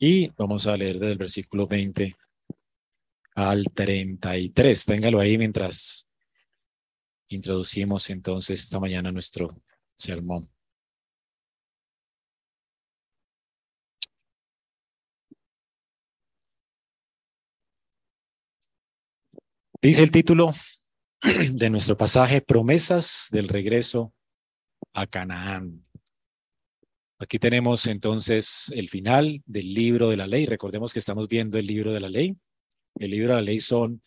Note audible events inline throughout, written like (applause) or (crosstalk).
Y vamos a leer desde el versículo 20 al 33. Téngalo ahí mientras introducimos entonces esta mañana nuestro sermón. Dice el título de nuestro pasaje, promesas del regreso a Canaán. Aquí tenemos entonces el final del libro de la ley. Recordemos que estamos viendo el libro de la ley. El libro de la ley son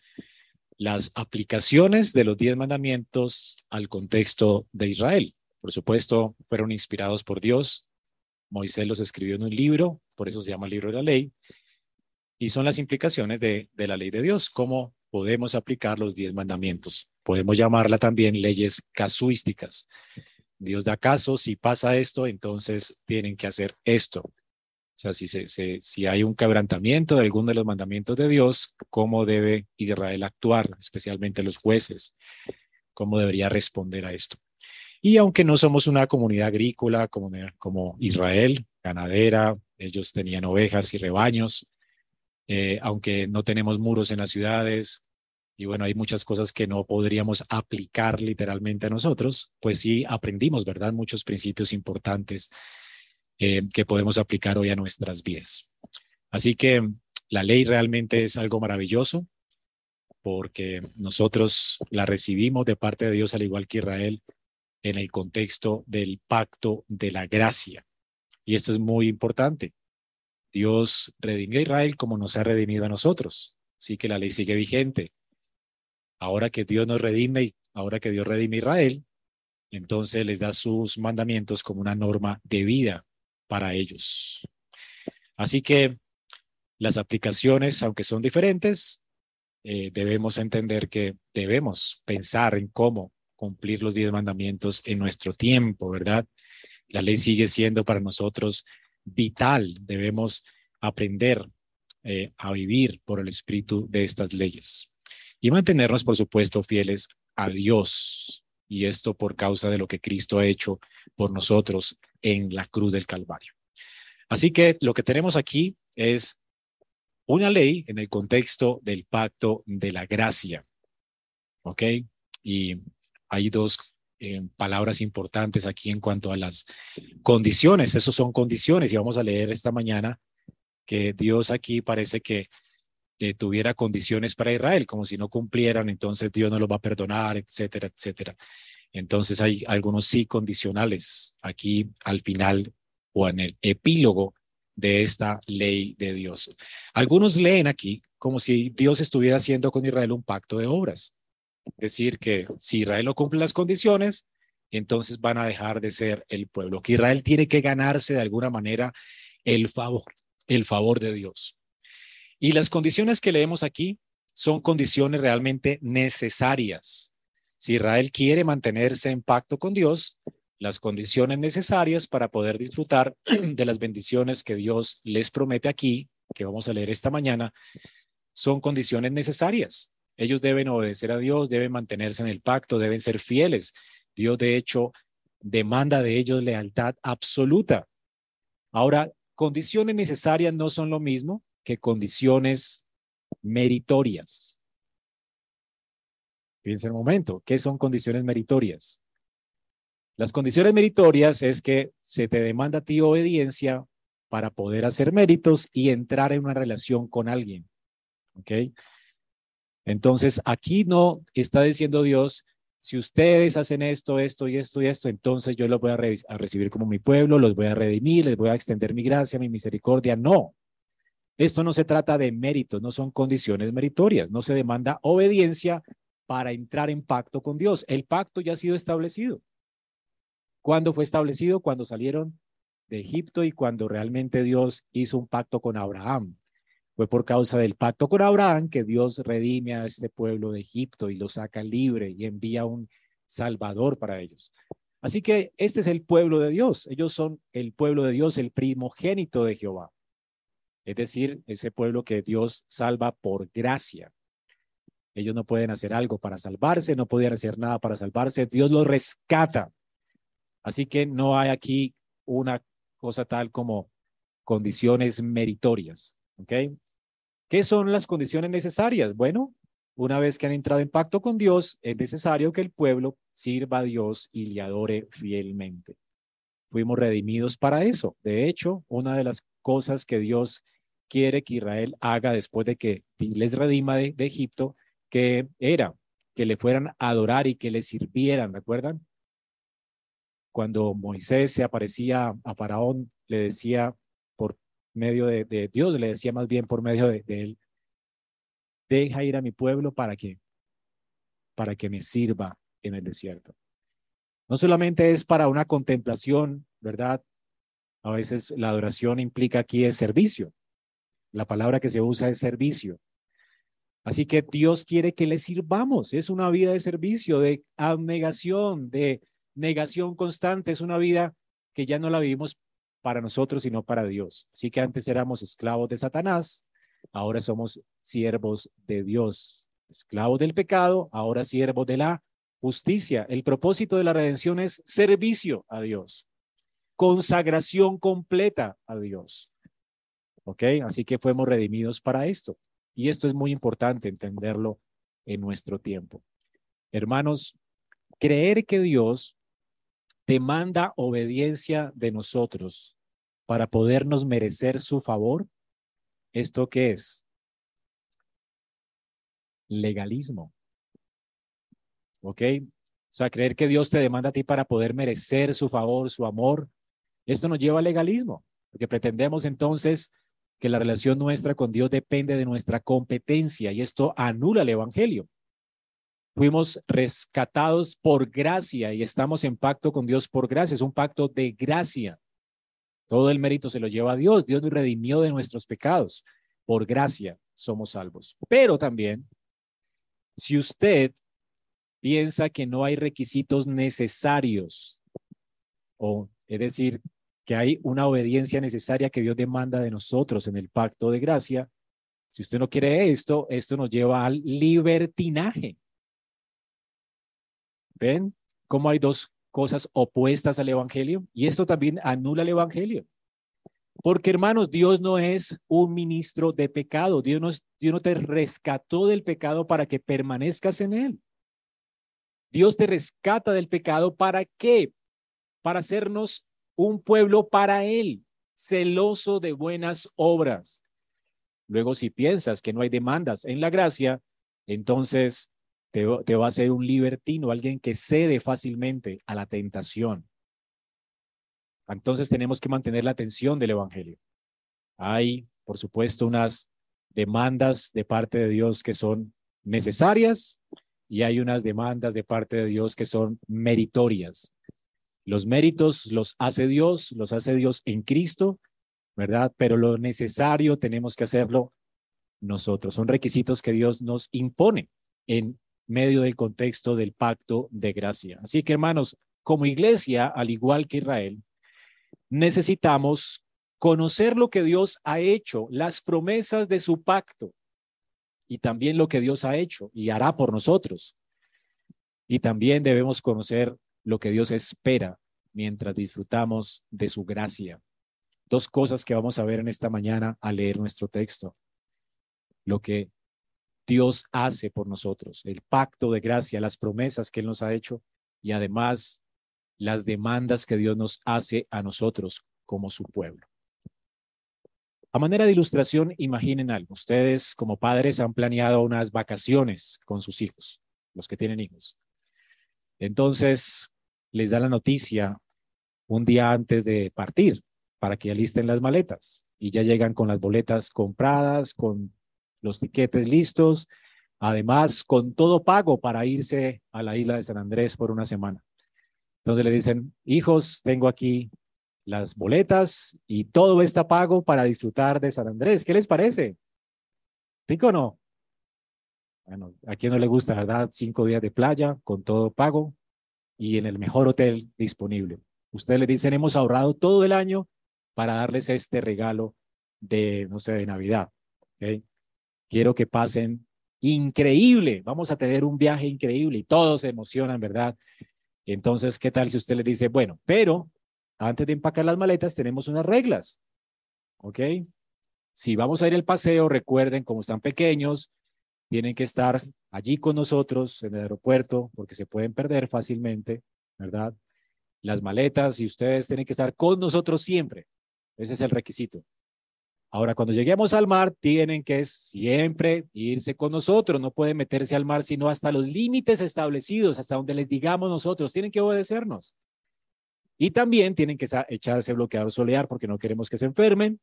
las aplicaciones de los diez mandamientos al contexto de Israel. Por supuesto, fueron inspirados por Dios. Moisés los escribió en un libro, por eso se llama el libro de la ley. Y son las implicaciones de, de la ley de Dios, cómo podemos aplicar los diez mandamientos. Podemos llamarla también leyes casuísticas. Dios da caso, si pasa esto, entonces tienen que hacer esto. O sea, si, hay un quebrantamiento de alguno de los mandamientos de Dios, ¿cómo debe Israel actuar, especialmente los jueces? ¿Cómo debería responder a esto? Y aunque no somos una comunidad agrícola como, como Israel, ganadera, ellos tenían ovejas y rebaños, eh, aunque no tenemos muros en las ciudades, y bueno, hay muchas cosas que no podríamos aplicar literalmente a nosotros, pues sí aprendimos, ¿verdad? Muchos principios importantes eh, que podemos aplicar hoy a nuestras vidas. Así que la ley realmente es algo maravilloso porque nosotros la recibimos de parte de Dios al igual que Israel en el contexto del pacto de la gracia. Y esto es muy importante. Dios redimió a Israel como nos ha redimido a nosotros. Así que la ley sigue vigente. Ahora que Dios nos redime y ahora que Dios redime a Israel, entonces les da sus mandamientos como una norma de vida para ellos. Así que las aplicaciones, aunque son diferentes, eh, debemos entender que debemos pensar en cómo cumplir los diez mandamientos en nuestro tiempo, ¿verdad? La ley sigue siendo para nosotros vital. Debemos aprender eh, a vivir por el espíritu de estas leyes y mantenernos, por supuesto, fieles a Dios. Y esto por causa de lo que Cristo ha hecho por nosotros en la cruz del Calvario. Así que lo que tenemos aquí es una ley en el contexto del pacto de la gracia. ¿Ok? Y hay dos eh, palabras importantes aquí en cuanto a las condiciones. Esos son condiciones y vamos a leer esta mañana que Dios aquí parece que tuviera condiciones para Israel, como si no cumplieran, entonces Dios no los va a perdonar, etcétera, etcétera. Entonces hay algunos sí condicionales aquí al final o en el epílogo de esta ley de Dios. Algunos leen aquí como si Dios estuviera haciendo con Israel un pacto de obras. Es decir, que si Israel no cumple las condiciones, entonces van a dejar de ser el pueblo, que Israel tiene que ganarse de alguna manera el favor, el favor de Dios. Y las condiciones que leemos aquí son condiciones realmente necesarias. Si Israel quiere mantenerse en pacto con Dios, las condiciones necesarias para poder disfrutar (clears throat) de las bendiciones que Dios les promete aquí, que vamos a leer esta mañana, son condiciones necesarias. Ellos deben obedecer a Dios, deben mantenerse en el pacto, deben ser fieles. Dios, de hecho, demanda de ellos lealtad absoluta. Ahora, condiciones necesarias no son lo mismo que condiciones meritorias. Fíjense un momento, ¿qué son condiciones meritorias? Las condiciones meritorias es que se te demanda a ti obediencia para poder hacer méritos y entrar en una relación con alguien. ¿Ok? Entonces, aquí no está diciendo Dios, si ustedes hacen esto, esto y esto y esto, entonces yo los voy a, a recibir como mi pueblo, los voy a redimir, les voy a extender mi gracia, mi misericordia. No, esto no se trata de méritos, no son condiciones meritorias, no se demanda obediencia para entrar en pacto con Dios. El pacto ya ha sido establecido. ¿Cuándo fue establecido? Cuando salieron de Egipto y cuando realmente Dios hizo un pacto con Abraham. Fue por causa del pacto con Abraham que Dios redime a este pueblo de Egipto y lo saca libre y envía un Salvador para ellos. Así que este es el pueblo de Dios. Ellos son el pueblo de Dios, el primogénito de Jehová es decir, ese pueblo que Dios salva por gracia. Ellos no pueden hacer algo para salvarse, no podían hacer nada para salvarse, Dios los rescata. Así que no hay aquí una cosa tal como condiciones meritorias. ¿Ok? ¿Qué son las condiciones necesarias? Bueno, una vez que han entrado en pacto con Dios, es necesario que el pueblo sirva a Dios y le adore fielmente. Fuimos redimidos para eso. De hecho, una de las cosas que Dios quiere que Israel haga después de que les redima de, Egipto, que era que le fueran a adorar y que le sirvieran, ¿recuerdan? Cuando Moisés se aparecía a Faraón, le decía por medio de, Dios, le decía más bien por medio de, él, deja ir a mi pueblo para que, para que me sirva en el desierto. No solamente es para una contemplación, ¿verdad? A veces la adoración implica aquí es servicio. La palabra que se usa es servicio. Así que Dios quiere que le sirvamos. Es una vida de servicio, de abnegación, de negación constante. Es una vida que ya no la vivimos para nosotros, sino para Dios. Así que antes éramos esclavos de Satanás, ahora somos siervos de Dios. Esclavos del pecado, ahora siervos de la justicia. El propósito de la redención es servicio a Dios, consagración completa a Dios. ¿Ok? Así que fuimos redimidos para esto. Y esto es muy importante entenderlo en nuestro tiempo. Hermanos, creer que Dios demanda obediencia de nosotros para podernos merecer su favor, ¿esto qué es? Legalismo. ¿Ok? O sea, creer que Dios te demanda a ti para poder merecer su favor, su amor, esto nos lleva al legalismo, porque pretendemos entonces que la relación nuestra con Dios depende de nuestra competencia y esto anula el Evangelio. Fuimos rescatados por gracia y estamos en pacto con Dios por gracia. Es un pacto de gracia. Todo el mérito se lo lleva a Dios. Dios nos redimió de nuestros pecados. Por gracia somos salvos. Pero también, si usted piensa que no hay requisitos necesarios, o es decir, hay una obediencia necesaria que Dios demanda de nosotros en el pacto de gracia. Si usted no quiere esto, esto nos lleva al libertinaje. ¿Ven cómo hay dos cosas opuestas al Evangelio? Y esto también anula el Evangelio. Porque hermanos, Dios no es un ministro de pecado. Dios no, Dios no te rescató del pecado para que permanezcas en él. Dios te rescata del pecado para qué? Para hacernos un pueblo para Él, celoso de buenas obras. Luego, si piensas que no hay demandas en la gracia, entonces te, va a ser un libertino, alguien que cede fácilmente a la tentación. Entonces tenemos que mantener la atención del Evangelio. Hay, por supuesto, unas demandas de parte de Dios que son necesarias y hay unas demandas de parte de Dios que son meritorias. Los méritos los hace Dios, los hace Dios en Cristo, ¿verdad? Pero lo necesario tenemos que hacerlo nosotros. Son requisitos que Dios nos impone en medio del contexto del pacto de gracia. Así que, hermanos, como iglesia, al igual que Israel, necesitamos conocer lo que Dios ha hecho, las promesas de su pacto y también lo que Dios ha hecho y hará por nosotros. Y también debemos conocer lo que Dios espera mientras disfrutamos de su gracia. Dos cosas que vamos a ver en esta mañana al leer nuestro texto. Lo que Dios hace por nosotros, el pacto de gracia, las promesas que Él nos ha hecho y además las demandas que Dios nos hace a nosotros como su pueblo. A manera de ilustración, imaginen algo. Ustedes como padres han planeado unas vacaciones con sus hijos, los que tienen hijos. Entonces, les da la noticia un día antes de partir para que alisten las maletas y ya llegan con las boletas compradas, con los tiquetes listos, además con todo pago para irse a la isla de San Andrés por una semana. Entonces le dicen, hijos, tengo aquí las boletas y todo está pago para disfrutar de San Andrés. ¿Qué les parece? ¿Rico o no? Bueno, a quien no le gusta, ¿verdad? Cinco días de playa con todo pago y en el mejor hotel disponible. Ustedes le dicen, hemos ahorrado todo el año para darles este regalo de, no sé, de Navidad. Quiero que pasen increíble. Vamos a tener un viaje increíble y todos se emocionan, ¿verdad? Entonces, ¿qué tal si usted le dice, bueno, pero antes de empacar las maletas tenemos unas reglas? ¿Ok? Si vamos a ir al paseo, recuerden, como están pequeños, tienen que estar allí con nosotros en el aeropuerto porque se pueden perder fácilmente, ¿verdad? Las maletas y ustedes tienen que estar con nosotros siempre. Ese es el requisito. Ahora, cuando lleguemos al mar, tienen que siempre irse con nosotros. No pueden meterse al mar sino hasta los límites establecidos, hasta donde les digamos nosotros. Tienen que obedecernos. Y también tienen que echarse bloqueador solear porque no queremos que se enfermen.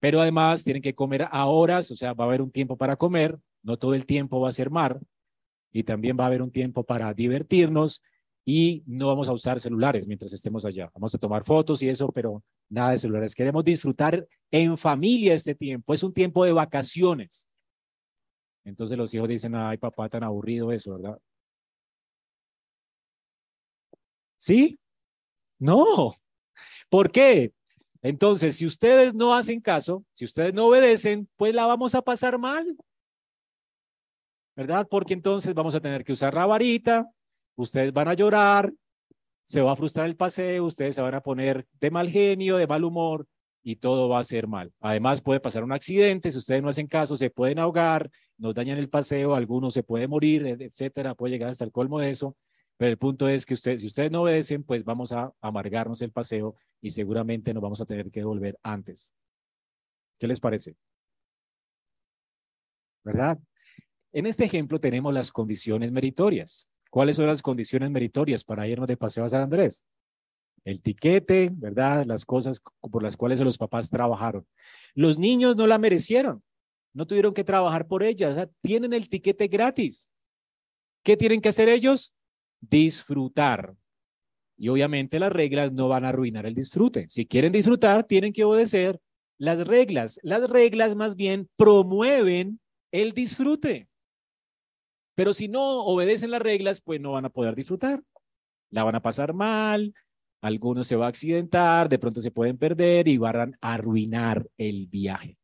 Pero además tienen que comer a horas, o sea, va a haber un tiempo para comer. No todo el tiempo va a ser mar. Y también va a haber un tiempo para divertirnos y no vamos a usar celulares mientras estemos allá. Vamos a tomar fotos y eso, pero nada de celulares. Queremos disfrutar en familia este tiempo. Es un tiempo de vacaciones. Entonces los hijos dicen, ay papá, tan aburrido eso, ¿verdad? ¿Sí? No. ¿Por qué? Entonces, si ustedes no hacen caso, si ustedes no obedecen, pues la vamos a pasar mal. ¿Verdad? Porque entonces vamos a tener que usar la varita, ustedes van a llorar, se va a frustrar el paseo, ustedes se van a poner de mal genio, de mal humor y todo va a ser mal. Además puede pasar un accidente, si ustedes no hacen caso, se pueden ahogar, nos dañan el paseo, algunos se pueden morir, etcétera, puede llegar hasta el colmo de eso. Pero el punto es que ustedes, si ustedes no obedecen, pues vamos a amargarnos el paseo y seguramente nos vamos a tener que volver antes. ¿Qué les parece? ¿Verdad? En este ejemplo tenemos las condiciones meritorias. ¿Cuáles son las condiciones meritorias para irnos de paseo a San Andrés? El tiquete, ¿verdad? Las cosas por las cuales los papás trabajaron. Los niños no la merecieron, no tuvieron que trabajar por ellas, tienen el tiquete gratis. ¿Qué tienen que hacer ellos? Disfrutar. Y obviamente las reglas no van a arruinar el disfrute. Si quieren disfrutar, tienen que obedecer las reglas. Las reglas más bien promueven el disfrute. Pero si no obedecen las reglas, pues no van a poder disfrutar. La van a pasar mal, algunos se va a accidentar, de pronto se pueden perder y van a arruinar el viaje.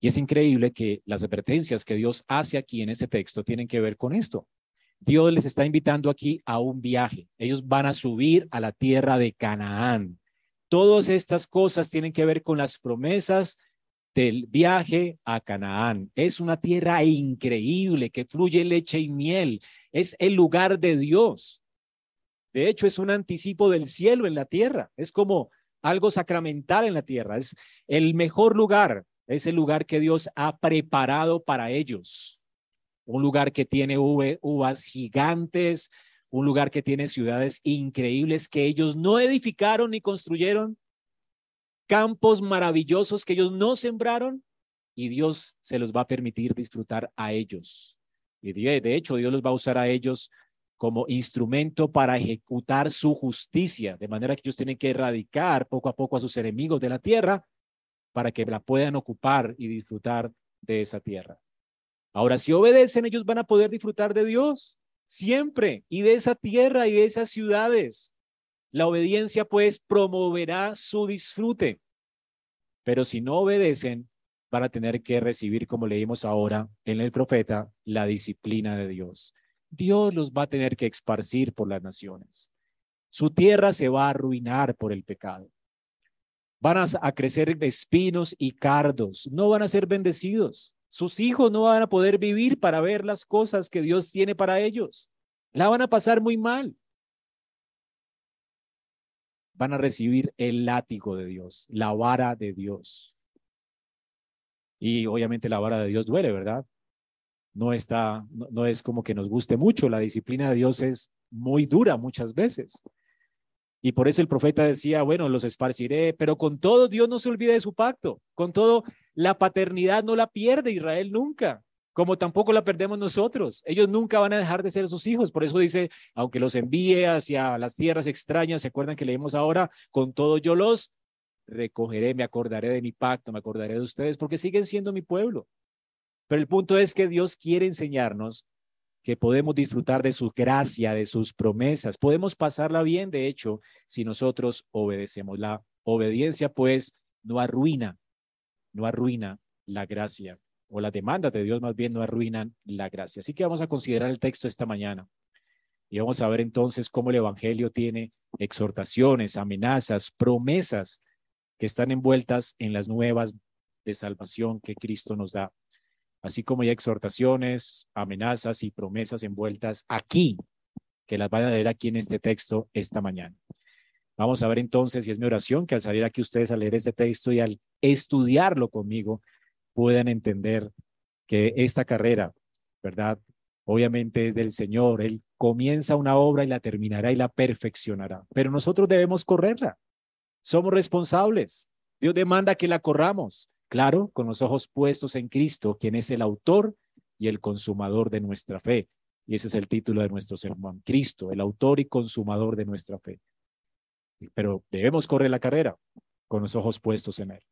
Y es increíble que las advertencias que Dios hace aquí en ese texto tienen que ver con esto. Dios les está invitando aquí a un viaje. Ellos van a subir a la tierra de Canaán. Todas estas cosas tienen que ver con las promesas del viaje a Canaán. Es una tierra increíble que fluye leche y miel. Es el lugar de Dios. De hecho, es un anticipo del cielo en la tierra. Es como algo sacramental en la tierra. Es el mejor lugar. Es el lugar que Dios ha preparado para ellos. Un lugar que tiene uvas gigantes, un lugar que tiene ciudades increíbles que ellos no edificaron ni construyeron, campos maravillosos que ellos no sembraron y Dios se los va a permitir disfrutar a ellos. Y de, hecho, Dios los va a usar a ellos como instrumento para ejecutar su justicia, de manera que ellos tienen que erradicar poco a poco a sus enemigos de la tierra para que la puedan ocupar y disfrutar de esa tierra. Ahora, si obedecen, ellos van a poder disfrutar de Dios siempre y de esa tierra y de esas ciudades. La obediencia pues promoverá su disfrute, pero si no obedecen, van a tener que recibir, como leímos ahora en el profeta, la disciplina de Dios. Dios los va a tener que esparcir por las naciones. Su tierra se va a arruinar por el pecado. Van a, crecer espinos y cardos, no van a ser bendecidos. Sus hijos no van a poder vivir para ver las cosas que Dios tiene para ellos. La van a pasar muy mal van a recibir el látigo de Dios, la vara de Dios. Y obviamente la vara de Dios duele, ¿verdad? No está, no, es como que nos guste mucho. La disciplina de Dios es muy dura muchas veces. Y por eso el profeta decía, bueno, los esparciré, pero con todo Dios no se olvide de su pacto. Con todo, la paternidad no la pierde Israel nunca como tampoco la perdemos nosotros. Ellos nunca van a dejar de ser sus hijos. Por eso dice, aunque los envíe hacia las tierras extrañas, ¿se acuerdan que leemos ahora? Con todo yo los recogeré, me acordaré de mi pacto, me acordaré de ustedes, porque siguen siendo mi pueblo. Pero el punto es que Dios quiere enseñarnos que podemos disfrutar de su gracia, de sus promesas. Podemos pasarla bien, de hecho, si nosotros obedecemos. La obediencia, pues, no arruina, no arruina la gracia o las demandas de Dios más bien no arruinan la gracia. Así que vamos a considerar el texto esta mañana y vamos a ver entonces cómo el Evangelio tiene exhortaciones, amenazas, promesas que están envueltas en las nuevas de salvación que Cristo nos da, así como hay exhortaciones, amenazas y promesas envueltas aquí, que las van a leer aquí en este texto esta mañana. Vamos a ver entonces, y es mi oración, que al salir aquí ustedes a leer este texto y al estudiarlo conmigo, puedan entender que esta carrera, ¿verdad? Obviamente es del Señor. Él comienza una obra y la terminará y la perfeccionará. Pero nosotros debemos correrla. Somos responsables. Dios demanda que la corramos. Claro, con los ojos puestos en Cristo, quien es el autor y el consumador de nuestra fe. Y ese es el título de nuestro sermón. Cristo, el autor y consumador de nuestra fe. Pero debemos correr la carrera con los ojos puestos en Él.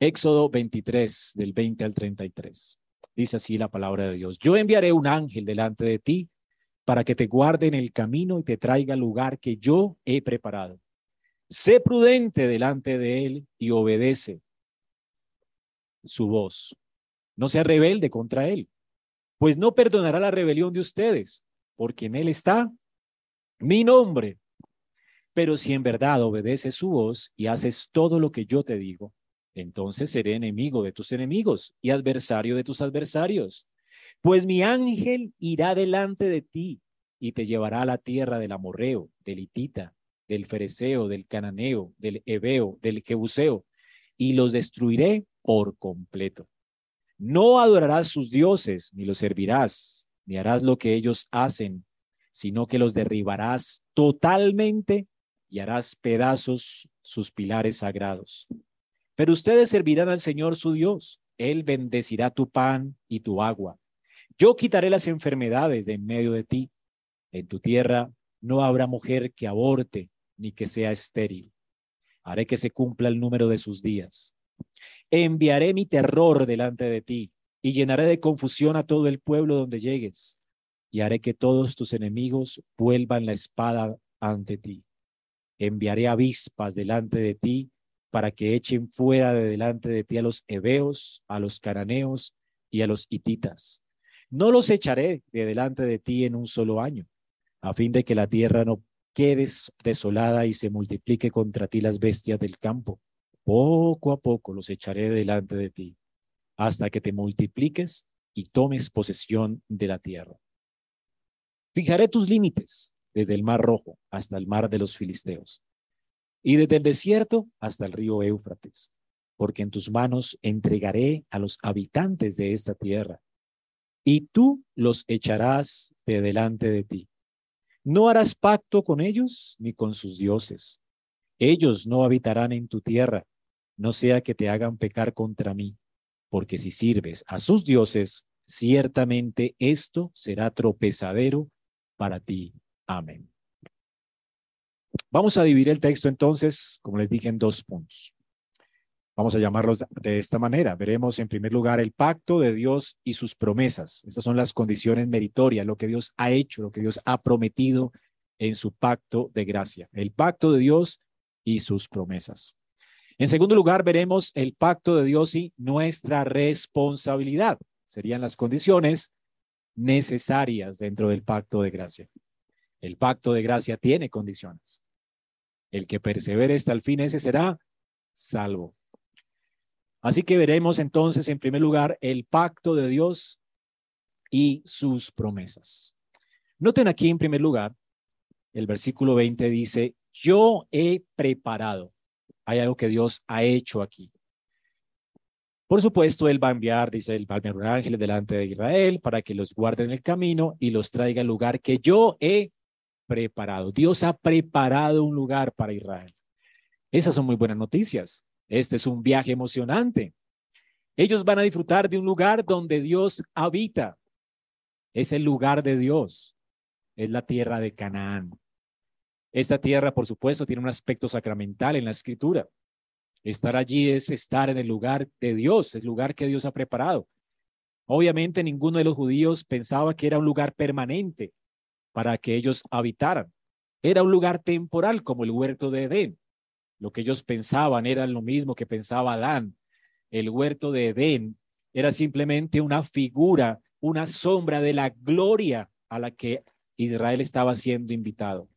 Éxodo 23, del 20 al 33. Dice así la palabra de Dios. Yo enviaré un ángel delante de ti para que te guarde en el camino y te traiga al lugar que yo he preparado. Sé prudente delante de él y obedece su voz. No sea rebelde contra él, pues no perdonará la rebelión de ustedes, porque en él está mi nombre. Pero si en verdad obedeces su voz y haces todo lo que yo te digo, entonces seré enemigo de tus enemigos y adversario de tus adversarios. Pues mi ángel irá delante de ti y te llevará a la tierra del amorreo, del hitita, del fereceo, del cananeo, del hebeo, del jebuseo, y los destruiré por completo. No adorarás sus dioses, ni los servirás, ni harás lo que ellos hacen, sino que los derribarás totalmente y harás pedazos sus pilares sagrados. Pero ustedes servirán al Señor su Dios. Él bendecirá tu pan y tu agua. Yo quitaré las enfermedades de en medio de ti. En tu tierra no habrá mujer que aborte ni que sea estéril. Haré que se cumpla el número de sus días. Enviaré mi terror delante de ti y llenaré de confusión a todo el pueblo donde llegues. Y haré que todos tus enemigos vuelvan la espada ante ti. Enviaré avispas delante de ti para que echen fuera de delante de ti a los heveos, a los cananeos y a los hititas. No los echaré de delante de ti en un solo año, a fin de que la tierra no quede desolada y se multiplique contra ti las bestias del campo. Poco a poco los echaré delante de ti, hasta que te multipliques y tomes posesión de la tierra. Fijaré tus límites desde el mar rojo hasta el mar de los filisteos y desde el desierto hasta el río Éufrates, porque en tus manos entregaré a los habitantes de esta tierra, y tú los echarás de delante de ti. No harás pacto con ellos ni con sus dioses. Ellos no habitarán en tu tierra, no sea que te hagan pecar contra mí, porque si sirves a sus dioses, ciertamente esto será tropezadero para ti. Amén. Vamos a dividir el texto entonces, como les dije, en dos puntos. Vamos a llamarlos de esta manera. Veremos en primer lugar el pacto de Dios y sus promesas. Estas son las condiciones meritorias, lo que Dios ha hecho, lo que Dios ha prometido en su pacto de gracia. El pacto de Dios y sus promesas. En segundo lugar, veremos el pacto de Dios y nuestra responsabilidad. Serían las condiciones necesarias dentro del pacto de gracia. El pacto de gracia tiene condiciones. El que persevere hasta el fin, ese será salvo. Así que veremos entonces, en primer lugar, el pacto de Dios y sus promesas. Noten aquí, en primer lugar, el versículo 20 dice, yo he preparado. Hay algo que Dios ha hecho aquí. Por supuesto, Él va a enviar, dice, el va a enviar ángel delante de Israel para que los guarde en el camino y los traiga al lugar que yo he preparado. Dios ha preparado un lugar para Israel. Esas son muy buenas noticias. Este es un viaje emocionante. Ellos van a disfrutar de un lugar donde Dios habita. Es el lugar de Dios. Es la tierra de Canaán. Esta tierra, por supuesto, tiene un aspecto sacramental en la escritura. Estar allí es estar en el lugar de Dios, el lugar que Dios ha preparado. Obviamente ninguno de los judíos pensaba que era un lugar permanente, para que ellos habitaran. Era un lugar temporal como el huerto de Edén. Lo que ellos pensaban era lo mismo que pensaba Adán. El huerto de Edén era simplemente una figura, una sombra de la gloria a la que Israel estaba siendo invitado.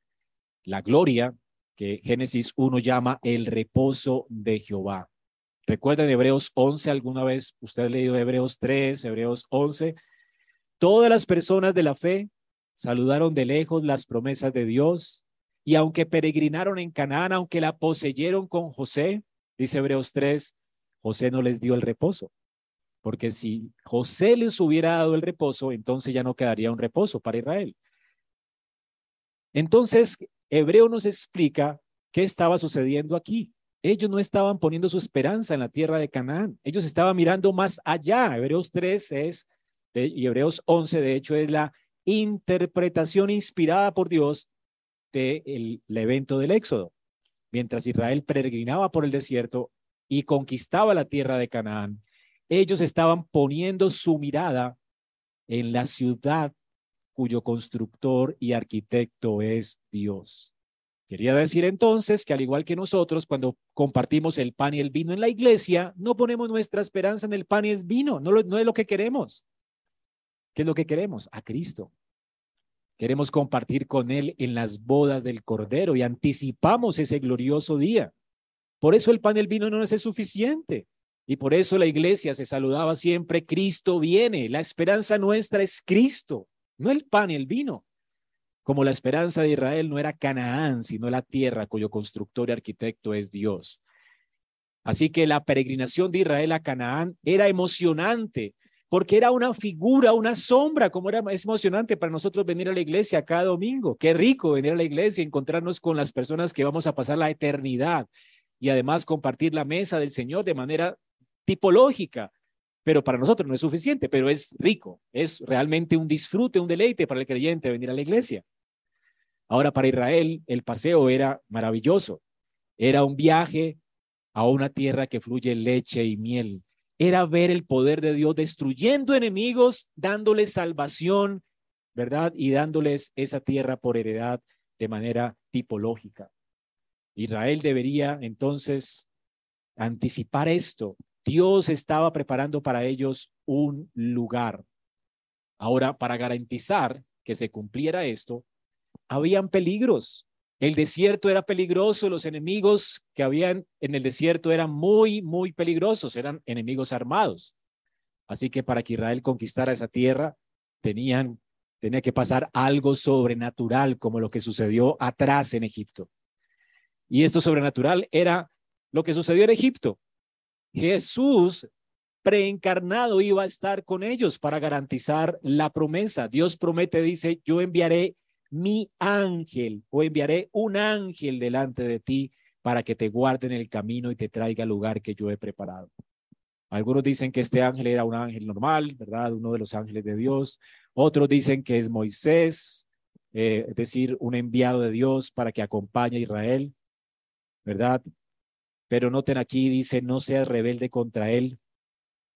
La gloria que Génesis 1 llama el reposo de Jehová. ¿Recuerdan Hebreos 11 alguna vez? Usted ha leído Hebreos 3, Hebreos 11. Todas las personas de la fe saludaron de lejos las promesas de Dios y aunque peregrinaron en Canaán, aunque la poseyeron con José, dice Hebreos 3, José no les dio el reposo. Porque si José les hubiera dado el reposo, entonces ya no quedaría un reposo para Israel. Entonces, Hebreo nos explica qué estaba sucediendo aquí. Ellos no estaban poniendo su esperanza en la tierra de Canaán. Ellos estaban mirando más allá. Hebreos 3 es, y Hebreos 11, de hecho, es la interpretación inspirada por Dios del evento del Éxodo. Mientras Israel peregrinaba por el desierto y conquistaba la tierra de Canaán, ellos estaban poniendo su mirada en la ciudad cuyo constructor y arquitecto es Dios. Quería decir entonces que al igual que nosotros, cuando compartimos el pan y el vino en la iglesia, no ponemos nuestra esperanza en el pan y el vino, no, no es lo que queremos. ¿Qué es lo que queremos? A Cristo. Queremos compartir con Él en las bodas del Cordero y anticipamos ese glorioso día. Por eso el pan y el vino no nos es suficiente. Y por eso la iglesia se saludaba siempre, Cristo viene. La esperanza nuestra es Cristo, no el pan y el vino. Como la esperanza de Israel no era Canaán, sino la tierra cuyo constructor y arquitecto es Dios. Así que la peregrinación de Israel a Canaán era emocionante, porque era una figura, una sombra, como era es emocionante para nosotros venir a la iglesia cada domingo. Qué rico venir a la iglesia encontrarnos con las personas que vamos a pasar la eternidad y además compartir la mesa del Señor de manera tipológica. Pero para nosotros no es suficiente, pero es rico, es realmente un disfrute, un deleite para el creyente venir a la iglesia. Ahora para Israel el paseo era maravilloso, era un viaje a una tierra que fluye leche y miel, era ver el poder de Dios destruyendo enemigos, dándoles salvación, ¿verdad? Y dándoles esa tierra por heredad de manera tipológica. Israel debería entonces anticipar esto. Dios estaba preparando para ellos un lugar. Ahora, para garantizar que se cumpliera esto, habían peligros. El desierto era peligroso, los enemigos que habían en el desierto eran muy, muy peligrosos, eran enemigos armados. Así que para que Israel conquistara esa tierra, tenían, tenía que pasar algo sobrenatural, como lo que sucedió atrás en Egipto. Y esto sobrenatural era lo que sucedió en Egipto. Jesús preencarnado iba a estar con ellos para garantizar la promesa. Dios promete, dice, yo enviaré mi ángel o enviaré un ángel delante de ti para que te guarde en el camino y te traiga al lugar que yo he preparado. Algunos dicen que este ángel era un ángel normal, ¿verdad? Uno de los ángeles de Dios. Otros dicen que es Moisés, eh, es decir, un enviado de Dios para que acompañe a Israel, ¿verdad? Pero noten aquí, dice, no seas rebelde contra él,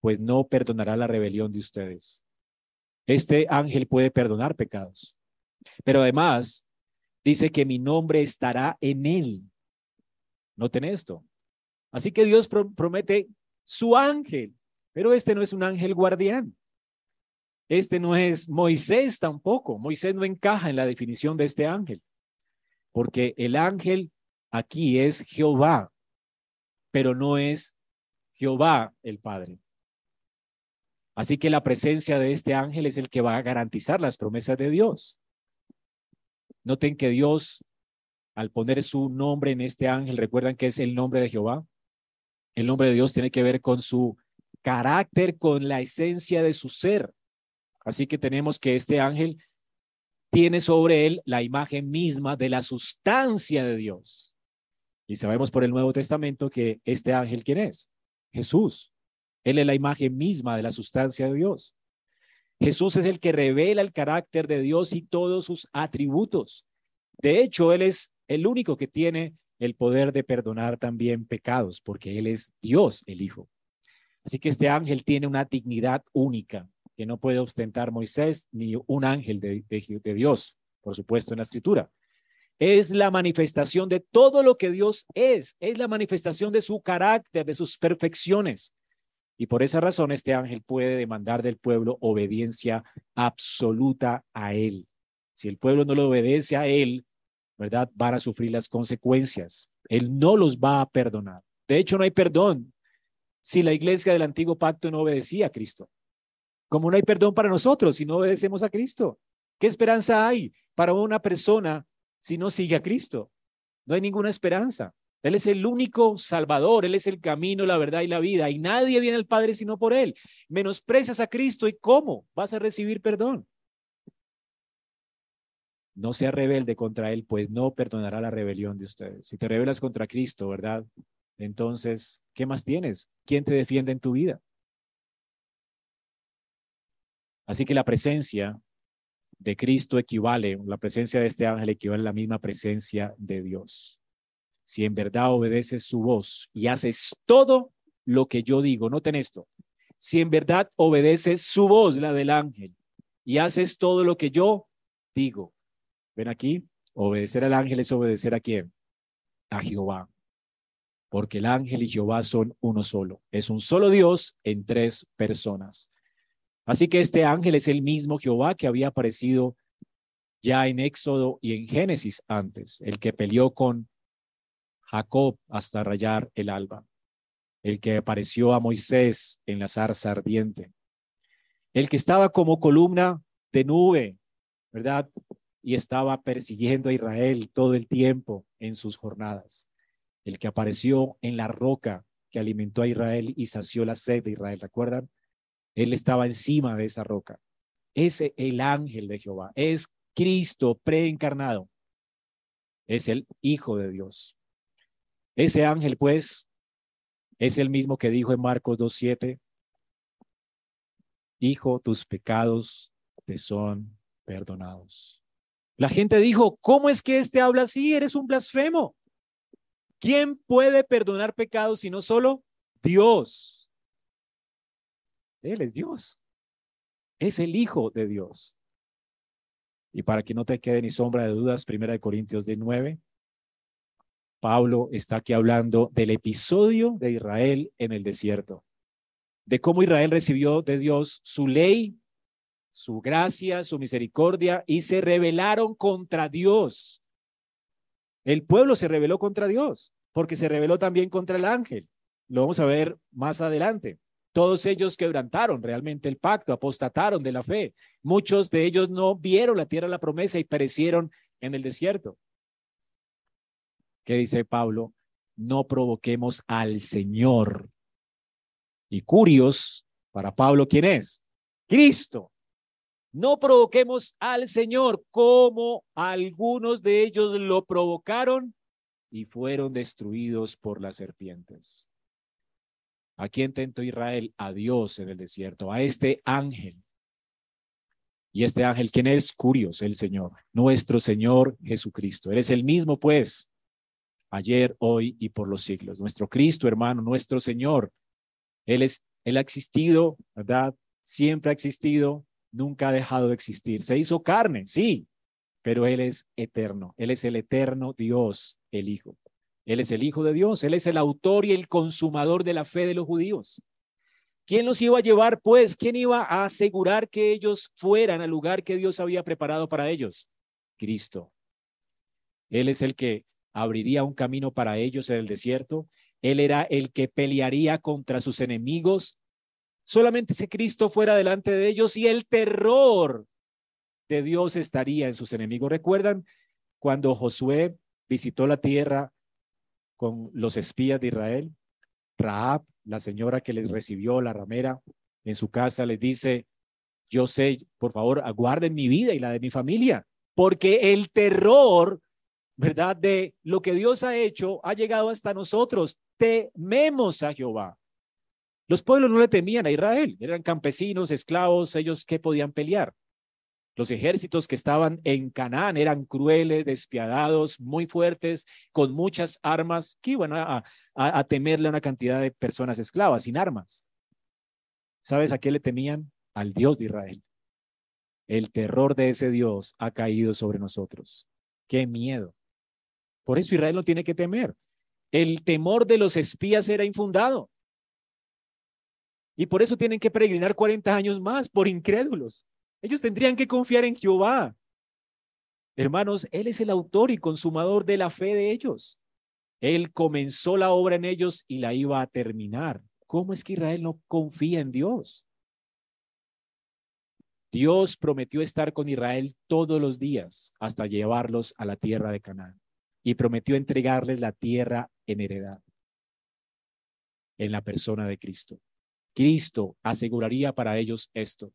pues no perdonará la rebelión de ustedes. Este ángel puede perdonar pecados. Pero además dice que mi nombre estará en él. Noten esto. Así que Dios promete su ángel, pero este no es un ángel guardián. Este no es Moisés tampoco. Moisés no encaja en la definición de este ángel, porque el ángel aquí es Jehová, pero no es Jehová el Padre. Así que la presencia de este ángel es el que va a garantizar las promesas de Dios. Noten que Dios, al poner su nombre en este ángel, recuerdan que es el nombre de Jehová. El nombre de Dios tiene que ver con su carácter, con la esencia de su ser. Así que tenemos que este ángel tiene sobre él la imagen misma de la sustancia de Dios. Y sabemos por el Nuevo Testamento que este ángel, ¿quién es? Jesús. Él es la imagen misma de la sustancia de Dios. Jesús es el que revela el carácter de Dios y todos sus atributos. De hecho, Él es el único que tiene el poder de perdonar también pecados, porque Él es Dios, el Hijo. Así que este ángel tiene una dignidad única que no puede ostentar Moisés ni un ángel de, de Dios, por supuesto, en la escritura. Es la manifestación de todo lo que Dios es, es la manifestación de su carácter, de sus perfecciones. Y por esa razón este ángel puede demandar del pueblo obediencia absoluta a él. Si el pueblo no le obedece a él, ¿verdad? Van a sufrir las consecuencias. Él no los va a perdonar. De hecho, no hay perdón si la iglesia del antiguo pacto no obedecía a Cristo. Como no hay perdón para nosotros si no obedecemos a Cristo. ¿Qué esperanza hay para una persona si no sigue a Cristo? No hay ninguna esperanza. Él es el único Salvador, Él es el camino, la verdad y la vida, y nadie viene al Padre sino por Él. Menosprecias a Cristo y ¿cómo vas a recibir perdón? No sea rebelde contra Él, pues no perdonará la rebelión de ustedes. Si te rebelas contra Cristo, ¿verdad? Entonces, ¿qué más tienes? ¿Quién te defiende en tu vida? Así que la presencia de Cristo equivale, la presencia de este ángel equivale a la misma presencia de Dios. Si en verdad obedeces su voz y haces todo lo que yo digo, noten esto, si en verdad obedeces su voz, la del ángel, y haces todo lo que yo digo, ven aquí, obedecer al ángel es obedecer a quién? A Jehová. Porque el ángel y Jehová son uno solo. Es un solo Dios en tres personas. Así que este ángel es el mismo Jehová que había aparecido ya en Éxodo y en Génesis antes, el que peleó con Jacob hasta rayar el alba, el que apareció a Moisés en la zarza ardiente, el que estaba como columna de nube, ¿verdad? Y estaba persiguiendo a Israel todo el tiempo en sus jornadas, el que apareció en la roca que alimentó a Israel y sació la sed de Israel, ¿recuerdan? Él estaba encima de esa roca. Es el ángel de Jehová, es Cristo preencarnado, es el Hijo de Dios. Ese ángel, pues, es el mismo que dijo en Marcos 2.7, Hijo, tus pecados te son perdonados. La gente dijo, ¿cómo es que este habla así? Eres un blasfemo. ¿Quién puede perdonar pecados sino solo Dios? Él es Dios. Es el Hijo de Dios. Y para que no te quede ni sombra de dudas, Primera de Corintios de 9, Pablo está aquí hablando del episodio de Israel en el desierto, de cómo Israel recibió de Dios su ley, su gracia, su misericordia y se rebelaron contra Dios. El pueblo se rebeló contra Dios porque se rebeló también contra el ángel. Lo vamos a ver más adelante. Todos ellos quebrantaron realmente el pacto, apostataron de la fe. Muchos de ellos no vieron la tierra de la promesa y perecieron en el desierto. ¿Qué dice Pablo? No provoquemos al Señor. Y curios, para Pablo, ¿quién es? Cristo. No provoquemos al Señor como algunos de ellos lo provocaron y fueron destruidos por las serpientes. ¿A quién tentó Israel? A Dios en el desierto, a este ángel. Y este ángel, ¿quién es? Curios, el Señor, nuestro Señor Jesucristo. Eres el mismo, pues, ayer, hoy y por los siglos. Nuestro Cristo, hermano, nuestro Señor. Él es, Él ha existido, ¿verdad? Siempre ha existido, nunca ha dejado de existir. Se hizo carne, sí, pero Él es eterno. Él es el eterno Dios, el Hijo. Él es el Hijo de Dios, Él es el autor y el consumador de la fe de los judíos. ¿Quién los iba a llevar, pues? ¿Quién iba a asegurar que ellos fueran al lugar que Dios había preparado para ellos? Cristo. Él es el que abriría un camino para ellos en el desierto. Él era el que pelearía contra sus enemigos. Solamente si Cristo fuera delante de ellos y el terror de Dios estaría en sus enemigos. ¿Recuerdan cuando Josué visitó la tierra con los espías de Israel. Rahab, la señora que les recibió, la ramera, en su casa, les dice, yo sé, por favor, aguarden mi vida y la de mi familia, porque el terror, ¿verdad? De lo que Dios ha hecho ha llegado hasta nosotros. Tememos a Jehová. Los pueblos no le temían a Israel, eran campesinos, esclavos, ellos que podían pelear. Los ejércitos que estaban en Canaán eran crueles, despiadados, muy fuertes, con muchas armas, que iban a, temerle a una cantidad de personas esclavas sin armas. ¿Sabes a qué le temían? Al Dios de Israel. El terror de ese Dios ha caído sobre nosotros. Qué miedo. Por eso Israel no tiene que temer. El temor de los espías era infundado. Y por eso tienen que peregrinar 40 años más por incrédulos. Ellos tendrían que confiar en Jehová. Hermanos, Él es el autor y consumador de la fe de ellos. Él comenzó la obra en ellos y la iba a terminar. ¿Cómo es que Israel no confía en Dios? Dios prometió estar con Israel todos los días hasta llevarlos a la tierra de Canaán y prometió entregarles la tierra en heredad en la persona de Cristo. Cristo aseguraría para ellos esto.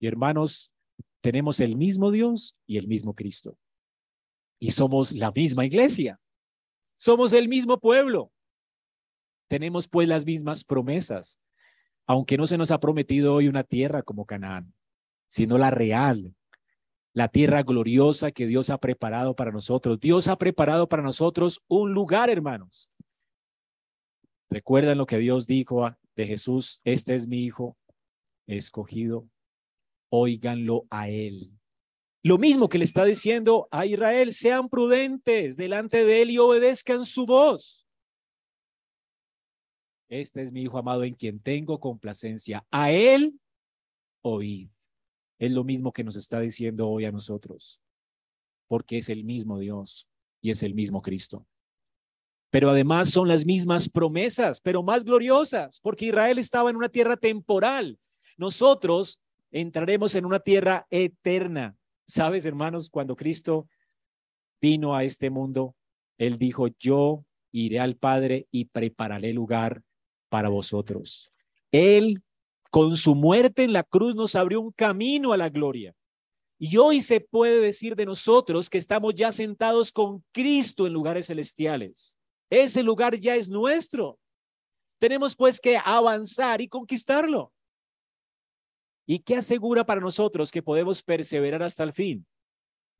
Y hermanos, tenemos el mismo Dios y el mismo Cristo. Y somos la misma iglesia. Somos el mismo pueblo. Tenemos pues las mismas promesas, aunque no se nos ha prometido hoy una tierra como Canaán sino la real, la tierra gloriosa que Dios ha preparado para nosotros. Dios ha preparado para nosotros un lugar, hermanos. Recuerdan lo que Dios dijo de Jesús, este es mi hijo escogido, óiganlo a él. Lo mismo que le está diciendo a Israel, sean prudentes delante de él y obedezcan su voz. Este es mi hijo amado en quien tengo complacencia. A él oíd es lo mismo que nos está diciendo hoy a nosotros, porque es el mismo Dios y es el mismo Cristo. Pero además son las mismas promesas, pero más gloriosas, porque Israel estaba en una tierra temporal. Nosotros entraremos en una tierra eterna. Sabes, hermanos, cuando Cristo vino a este mundo, Él dijo, yo iré al Padre y prepararé lugar para vosotros. Él con su muerte en la cruz nos abrió un camino a la gloria. Y hoy se puede decir de nosotros que estamos ya sentados con Cristo en lugares celestiales. Ese lugar ya es nuestro. Tenemos pues que avanzar y conquistarlo. ¿Y qué asegura para nosotros que podemos perseverar hasta el fin?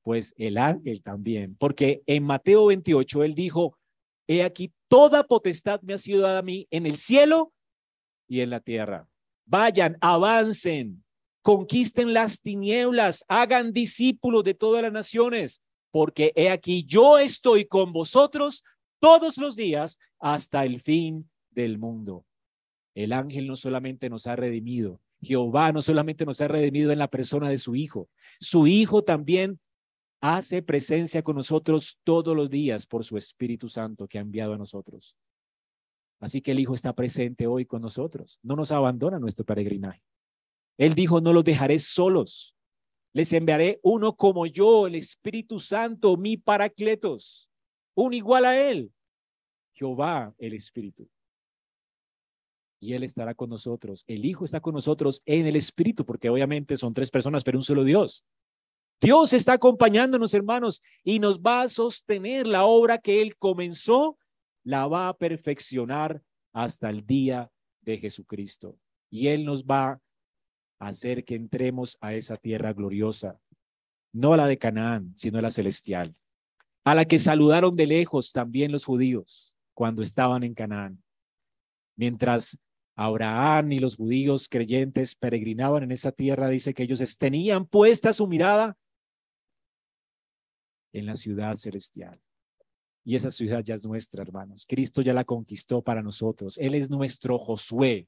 Pues el ángel también, porque en Mateo 28 él dijo, he aquí, toda potestad me ha sido dada a mí en el cielo y en la tierra. Vayan, avancen, conquisten las tinieblas, hagan discípulos de todas las naciones, porque he aquí yo estoy con vosotros todos los días hasta el fin del mundo. El ángel no solamente nos ha redimido, Jehová no solamente nos ha redimido en la persona de su Hijo, su Hijo también hace presencia con nosotros todos los días por su Espíritu Santo que ha enviado a nosotros. Así que el Hijo está presente hoy con nosotros. No nos abandona nuestro peregrinaje. Él dijo, no los dejaré solos. Les enviaré uno como yo, el Espíritu Santo, mi paracletos, un igual a Él, Jehová el Espíritu. Y Él estará con nosotros. El Hijo está con nosotros en el Espíritu, porque obviamente son tres personas, pero un solo Dios. Dios está acompañándonos, hermanos, y nos va a sostener la obra que Él comenzó la va a perfeccionar hasta el día de Jesucristo. Y Él nos va a hacer que entremos a esa tierra gloriosa, no la de Canaán, sino la celestial, a la que saludaron de lejos también los judíos cuando estaban en Canaán. Mientras Abraham y los judíos creyentes peregrinaban en esa tierra, dice que ellos tenían puesta su mirada en la ciudad celestial. Y esa ciudad ya es nuestra, hermanos. Cristo ya la conquistó para nosotros. Él es nuestro Josué.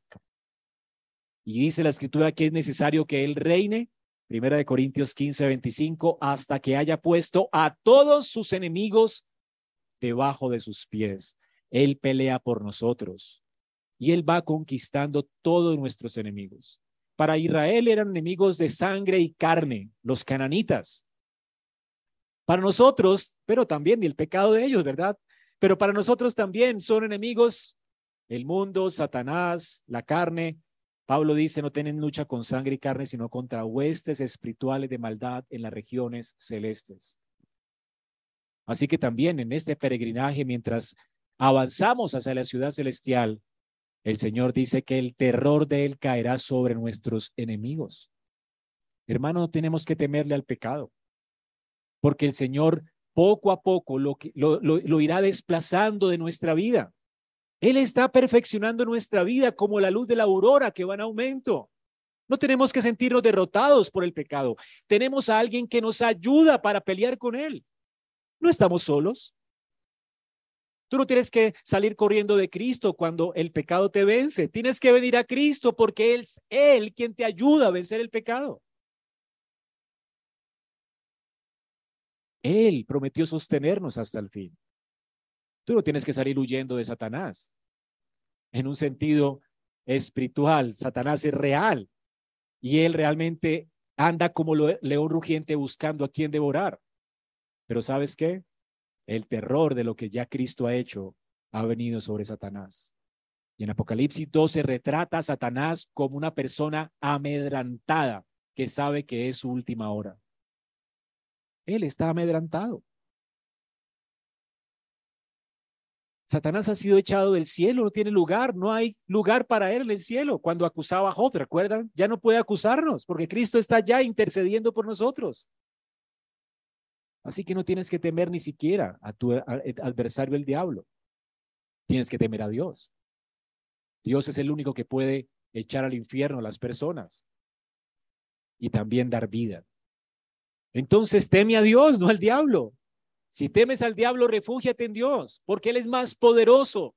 Y dice la escritura que es necesario que Él reine, primera de Corintios 15, 25, hasta que haya puesto a todos sus enemigos debajo de sus pies. Él pelea por nosotros y Él va conquistando todos nuestros enemigos. Para Israel eran enemigos de sangre y carne, los cananitas para nosotros, pero también el pecado de ellos, ¿verdad? Pero para nosotros también son enemigos el mundo, Satanás, la carne. Pablo dice, no tienen lucha con sangre y carne, sino contra huestes espirituales de maldad en las regiones celestes. Así que también en este peregrinaje, mientras avanzamos hacia la ciudad celestial, el Señor dice que el terror de Él caerá sobre nuestros enemigos. Hermano, no tenemos que temerle al pecado porque el Señor poco a poco lo, irá desplazando de nuestra vida. Él está perfeccionando nuestra vida como la luz de la aurora que va en aumento. No tenemos que sentirnos derrotados por el pecado. Tenemos a alguien que nos ayuda para pelear con él. No estamos solos. Tú no tienes que salir corriendo de Cristo cuando el pecado te vence. Tienes que venir a Cristo porque es Él quien te ayuda a vencer el pecado. Él prometió sostenernos hasta el fin. Tú no tienes que salir huyendo de Satanás. En un sentido espiritual, Satanás es real y él realmente anda como león rugiente buscando a quien devorar. Pero ¿sabes qué? El terror de lo que ya Cristo ha hecho ha venido sobre Satanás. Y en Apocalipsis 12 retrata a Satanás como una persona amedrantada que sabe que es su última hora. Él está amedrantado. Satanás ha sido echado del cielo, no tiene lugar, no hay lugar para él en el cielo. Cuando acusaba a Job, ¿recuerdan? Ya no puede acusarnos porque Cristo está ya intercediendo por nosotros. Así que no tienes que temer ni siquiera a tu adversario el diablo. Tienes que temer a Dios. Dios es el único que puede echar al infierno a las personas y también dar vida. Entonces teme a Dios, no al diablo. Si temes al diablo, refúgiate en Dios, porque Él es más poderoso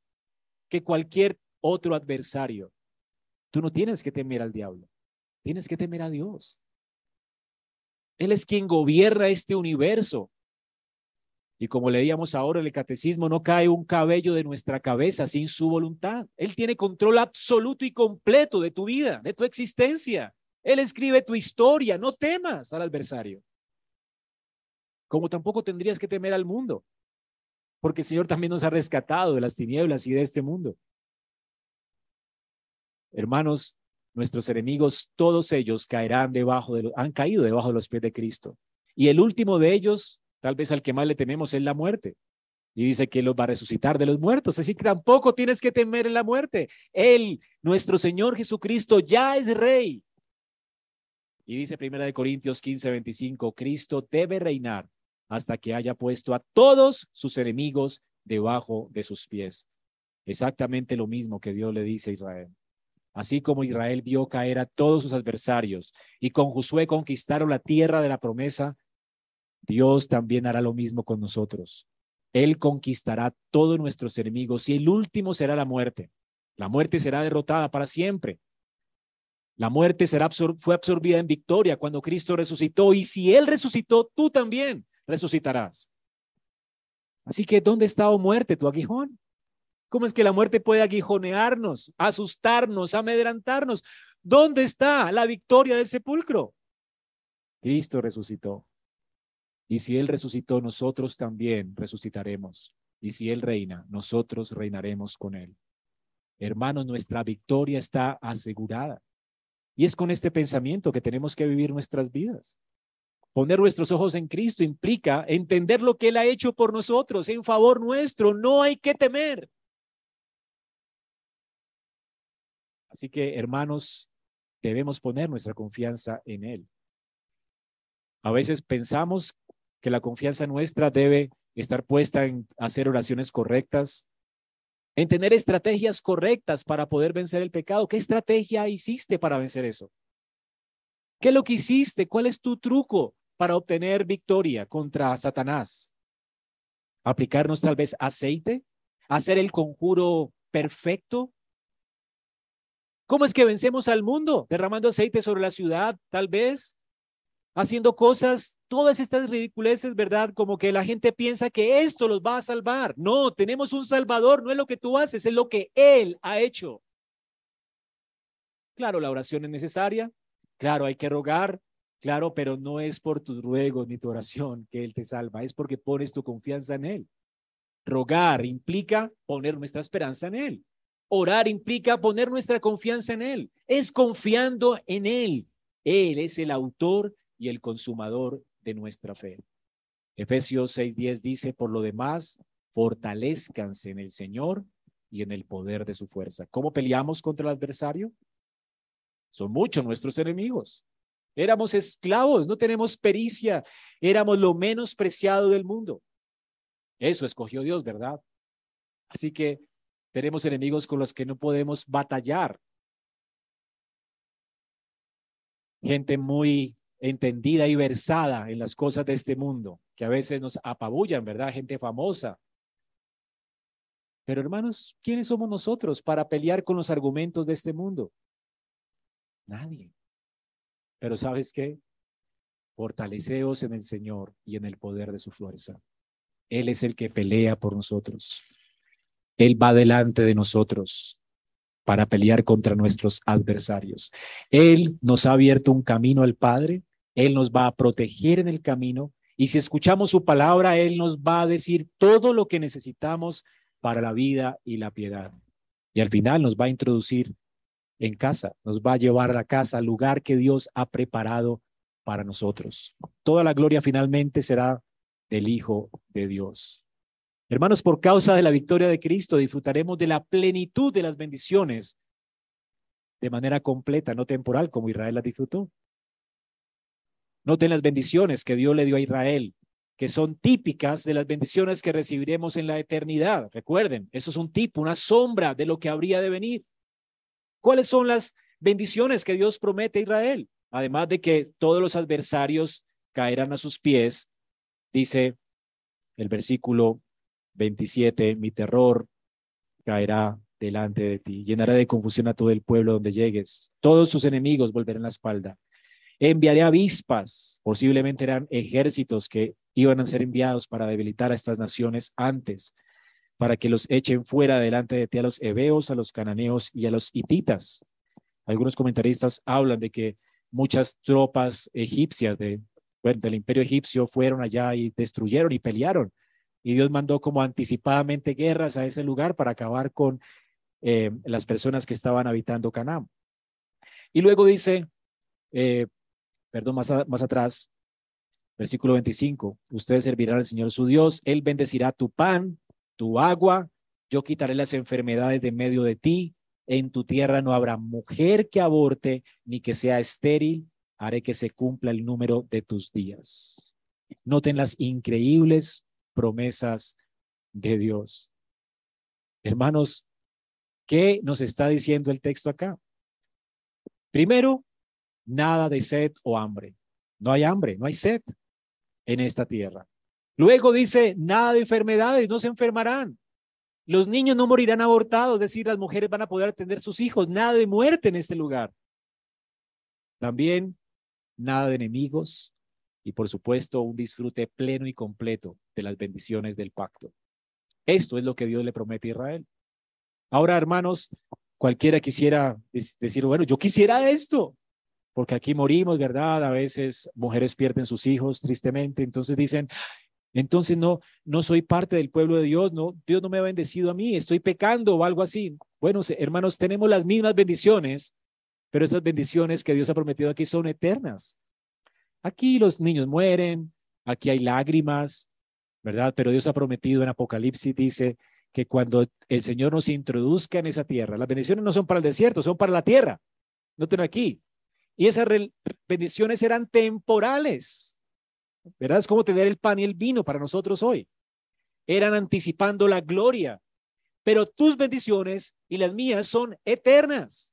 que cualquier otro adversario. Tú no tienes que temer al diablo, tienes que temer a Dios. Él es quien gobierna este universo. Y como leíamos ahora en el catecismo, no cae un cabello de nuestra cabeza sin su voluntad. Él tiene control absoluto y completo de tu vida, de tu existencia. Él escribe tu historia, no temas al adversario como tampoco tendrías que temer al mundo, porque el Señor también nos ha rescatado de las tinieblas y de este mundo. Hermanos, nuestros enemigos, todos ellos caerán debajo de han caído debajo de los pies de Cristo. Y el último de ellos, tal vez al que más le tememos, es la muerte. Y dice que los va a resucitar de los muertos. Así que tampoco tienes que temer en la muerte. Él, nuestro Señor Jesucristo, ya es Rey. Y dice Primera de Corintios 15, 25, Cristo debe reinar hasta que haya puesto a todos sus enemigos debajo de sus pies. Exactamente lo mismo que Dios le dice a Israel. Así como Israel vio caer a todos sus adversarios y con Josué conquistaron la tierra de la promesa, Dios también hará lo mismo con nosotros. Él conquistará todos nuestros enemigos y el último será la muerte. La muerte será derrotada para siempre. La muerte fue absorbida en victoria cuando Cristo resucitó y si Él resucitó, tú también resucitarás. Así que, ¿dónde está, oh muerte, tu aguijón? ¿Cómo es que la muerte puede aguijonearnos, asustarnos, amedrantarnos? ¿Dónde está la victoria del sepulcro? Cristo resucitó. Y si Él resucitó, nosotros también resucitaremos. Y si Él reina, nosotros reinaremos con Él. Hermanos, nuestra victoria está asegurada. Y es con este pensamiento que tenemos que vivir nuestras vidas. Poner nuestros ojos en Cristo implica entender lo que Él ha hecho por nosotros en favor nuestro. No hay que temer. Así que, hermanos, debemos poner nuestra confianza en Él. A veces pensamos que la confianza nuestra debe estar puesta en hacer oraciones correctas, en tener estrategias correctas para poder vencer el pecado. ¿Qué estrategia hiciste para vencer eso? ¿Qué es lo que hiciste? ¿Cuál es tu truco? Para obtener victoria contra Satanás? ¿Aplicarnos tal vez aceite? ¿Hacer el conjuro perfecto? ¿Cómo es que vencemos al mundo? Derramando aceite sobre la ciudad, tal vez. Haciendo cosas, todas estas ridiculeces, ¿verdad? Como que la gente piensa que esto los va a salvar. No, tenemos un salvador, no es lo que tú haces, es lo que Él ha hecho. Claro, la oración es necesaria. Claro, hay que rogar, Claro, pero no es por tus ruegos ni tu oración que Él te salva, es porque pones tu confianza en Él. Rogar implica poner nuestra esperanza en Él. Orar implica poner nuestra confianza en Él. Es confiando en Él. Él es el autor y el consumador de nuestra fe. Efesios 6:10 dice, por lo demás, fortalezcanse en el Señor y en el poder de su fuerza. ¿Cómo peleamos contra el adversario? Son muchos nuestros enemigos. Éramos esclavos, no tenemos pericia, éramos lo menos preciado del mundo. Eso escogió Dios, ¿verdad? Así que tenemos enemigos con los que no podemos batallar. Gente muy entendida y versada en las cosas de este mundo, que a veces nos apabullan, ¿verdad? Gente famosa. Pero hermanos, ¿quiénes somos nosotros para pelear con los argumentos de este mundo? Nadie. Pero ¿sabes qué? Fortaleceos en el Señor y en el poder de su fuerza. Él es el que pelea por nosotros. Él va delante de nosotros para pelear contra nuestros adversarios. Él nos ha abierto un camino al Padre, Él nos va a proteger en el camino y si escuchamos su palabra, Él nos va a decir todo lo que necesitamos para la vida y la piedad. Y al final nos va a introducir en casa, nos va a llevar a la casa, al lugar que Dios ha preparado para nosotros. Toda la gloria finalmente será del Hijo de Dios. Hermanos, por causa de la victoria de Cristo disfrutaremos de la plenitud de las bendiciones de manera completa, no temporal, como Israel las disfrutó. Noten las bendiciones que Dios le dio a Israel, que son típicas de las bendiciones que recibiremos en la eternidad. Recuerden, eso es un tipo, una sombra de lo que habría de venir. ¿Cuáles son las bendiciones que Dios promete a Israel? Además de que todos los adversarios caerán a sus pies, dice el versículo 27, mi terror caerá delante de ti, llenará de confusión a todo el pueblo donde llegues, todos sus enemigos volverán la espalda. Enviaré avispas, posiblemente eran ejércitos que iban a ser enviados para debilitar a estas naciones antes, para que los echen fuera delante de ti a los heveos, a los cananeos y a los hititas. Algunos comentaristas hablan de que muchas tropas egipcias de, del imperio egipcio fueron allá y destruyeron y pelearon. Y Dios mandó como anticipadamente guerras a ese lugar para acabar con eh, las personas que estaban habitando Canaán. Y luego dice, eh, perdón, más, más atrás, versículo 25, ustedes servirán al Señor su Dios, Él bendecirá tu pan, tu agua, yo quitaré las enfermedades de medio de ti, en tu tierra no habrá mujer que aborte ni que sea estéril, haré que se cumpla el número de tus días. Noten las increíbles promesas de Dios. Hermanos, ¿qué nos está diciendo el texto acá? Primero, nada de sed o hambre. No hay hambre, no hay sed en esta tierra. Luego dice, nada de enfermedades, no se enfermarán. Los niños no morirán abortados, es decir, las mujeres van a poder atender sus hijos, nada de muerte en este lugar. También nada de enemigos y por supuesto un disfrute pleno y completo de las bendiciones del pacto. Esto es lo que Dios le promete a Israel. Ahora, hermanos, cualquiera quisiera decir, bueno, yo quisiera esto, porque aquí morimos, ¿verdad? A veces mujeres pierden sus hijos tristemente, entonces dicen, entonces no, no soy parte del pueblo de Dios, no, Dios no me ha bendecido a mí, estoy pecando o algo así. Bueno, hermanos, tenemos las mismas bendiciones, pero esas bendiciones que Dios ha prometido aquí son eternas. Aquí los niños mueren, aquí hay lágrimas, ¿verdad? Pero Dios ha prometido en Apocalipsis, dice que cuando el Señor nos introduzca en esa tierra, las bendiciones no son para el desierto, son para la tierra. Noten aquí, y esas bendiciones eran temporales. ¿Verdad? Es como tener el pan y el vino para nosotros hoy. Eran anticipando la gloria. Pero tus bendiciones y las mías son eternas.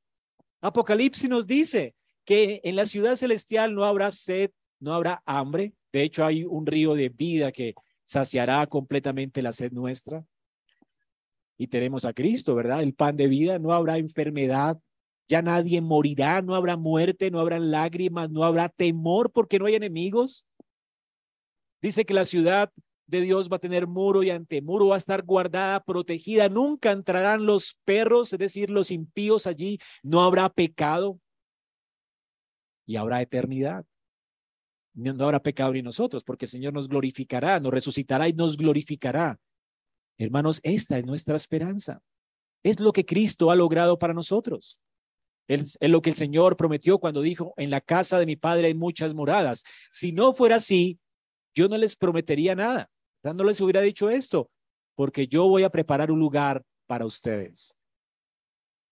Apocalipsis nos dice que en la ciudad celestial no habrá sed, no habrá hambre. De hecho, hay un río de vida que saciará completamente la sed nuestra. Y tenemos a Cristo, ¿verdad? El pan de vida. No habrá enfermedad, ya nadie morirá, no habrá muerte, no habrá lágrimas, no habrá temor porque no hay enemigos. Dice que la ciudad de Dios va a tener muro y antemuro, va a estar guardada, protegida, nunca entrarán los perros, es decir, los impíos allí, no habrá pecado y habrá eternidad. No habrá pecado ni nosotros, porque el Señor nos glorificará, nos resucitará y nos glorificará. Hermanos, esta es nuestra esperanza. Es lo que Cristo ha logrado para nosotros. Es, lo que el Señor prometió cuando dijo, en la casa de mi Padre hay muchas moradas. Si no fuera así, yo no les prometería nada. No les hubiera dicho esto, porque yo voy a preparar un lugar para ustedes.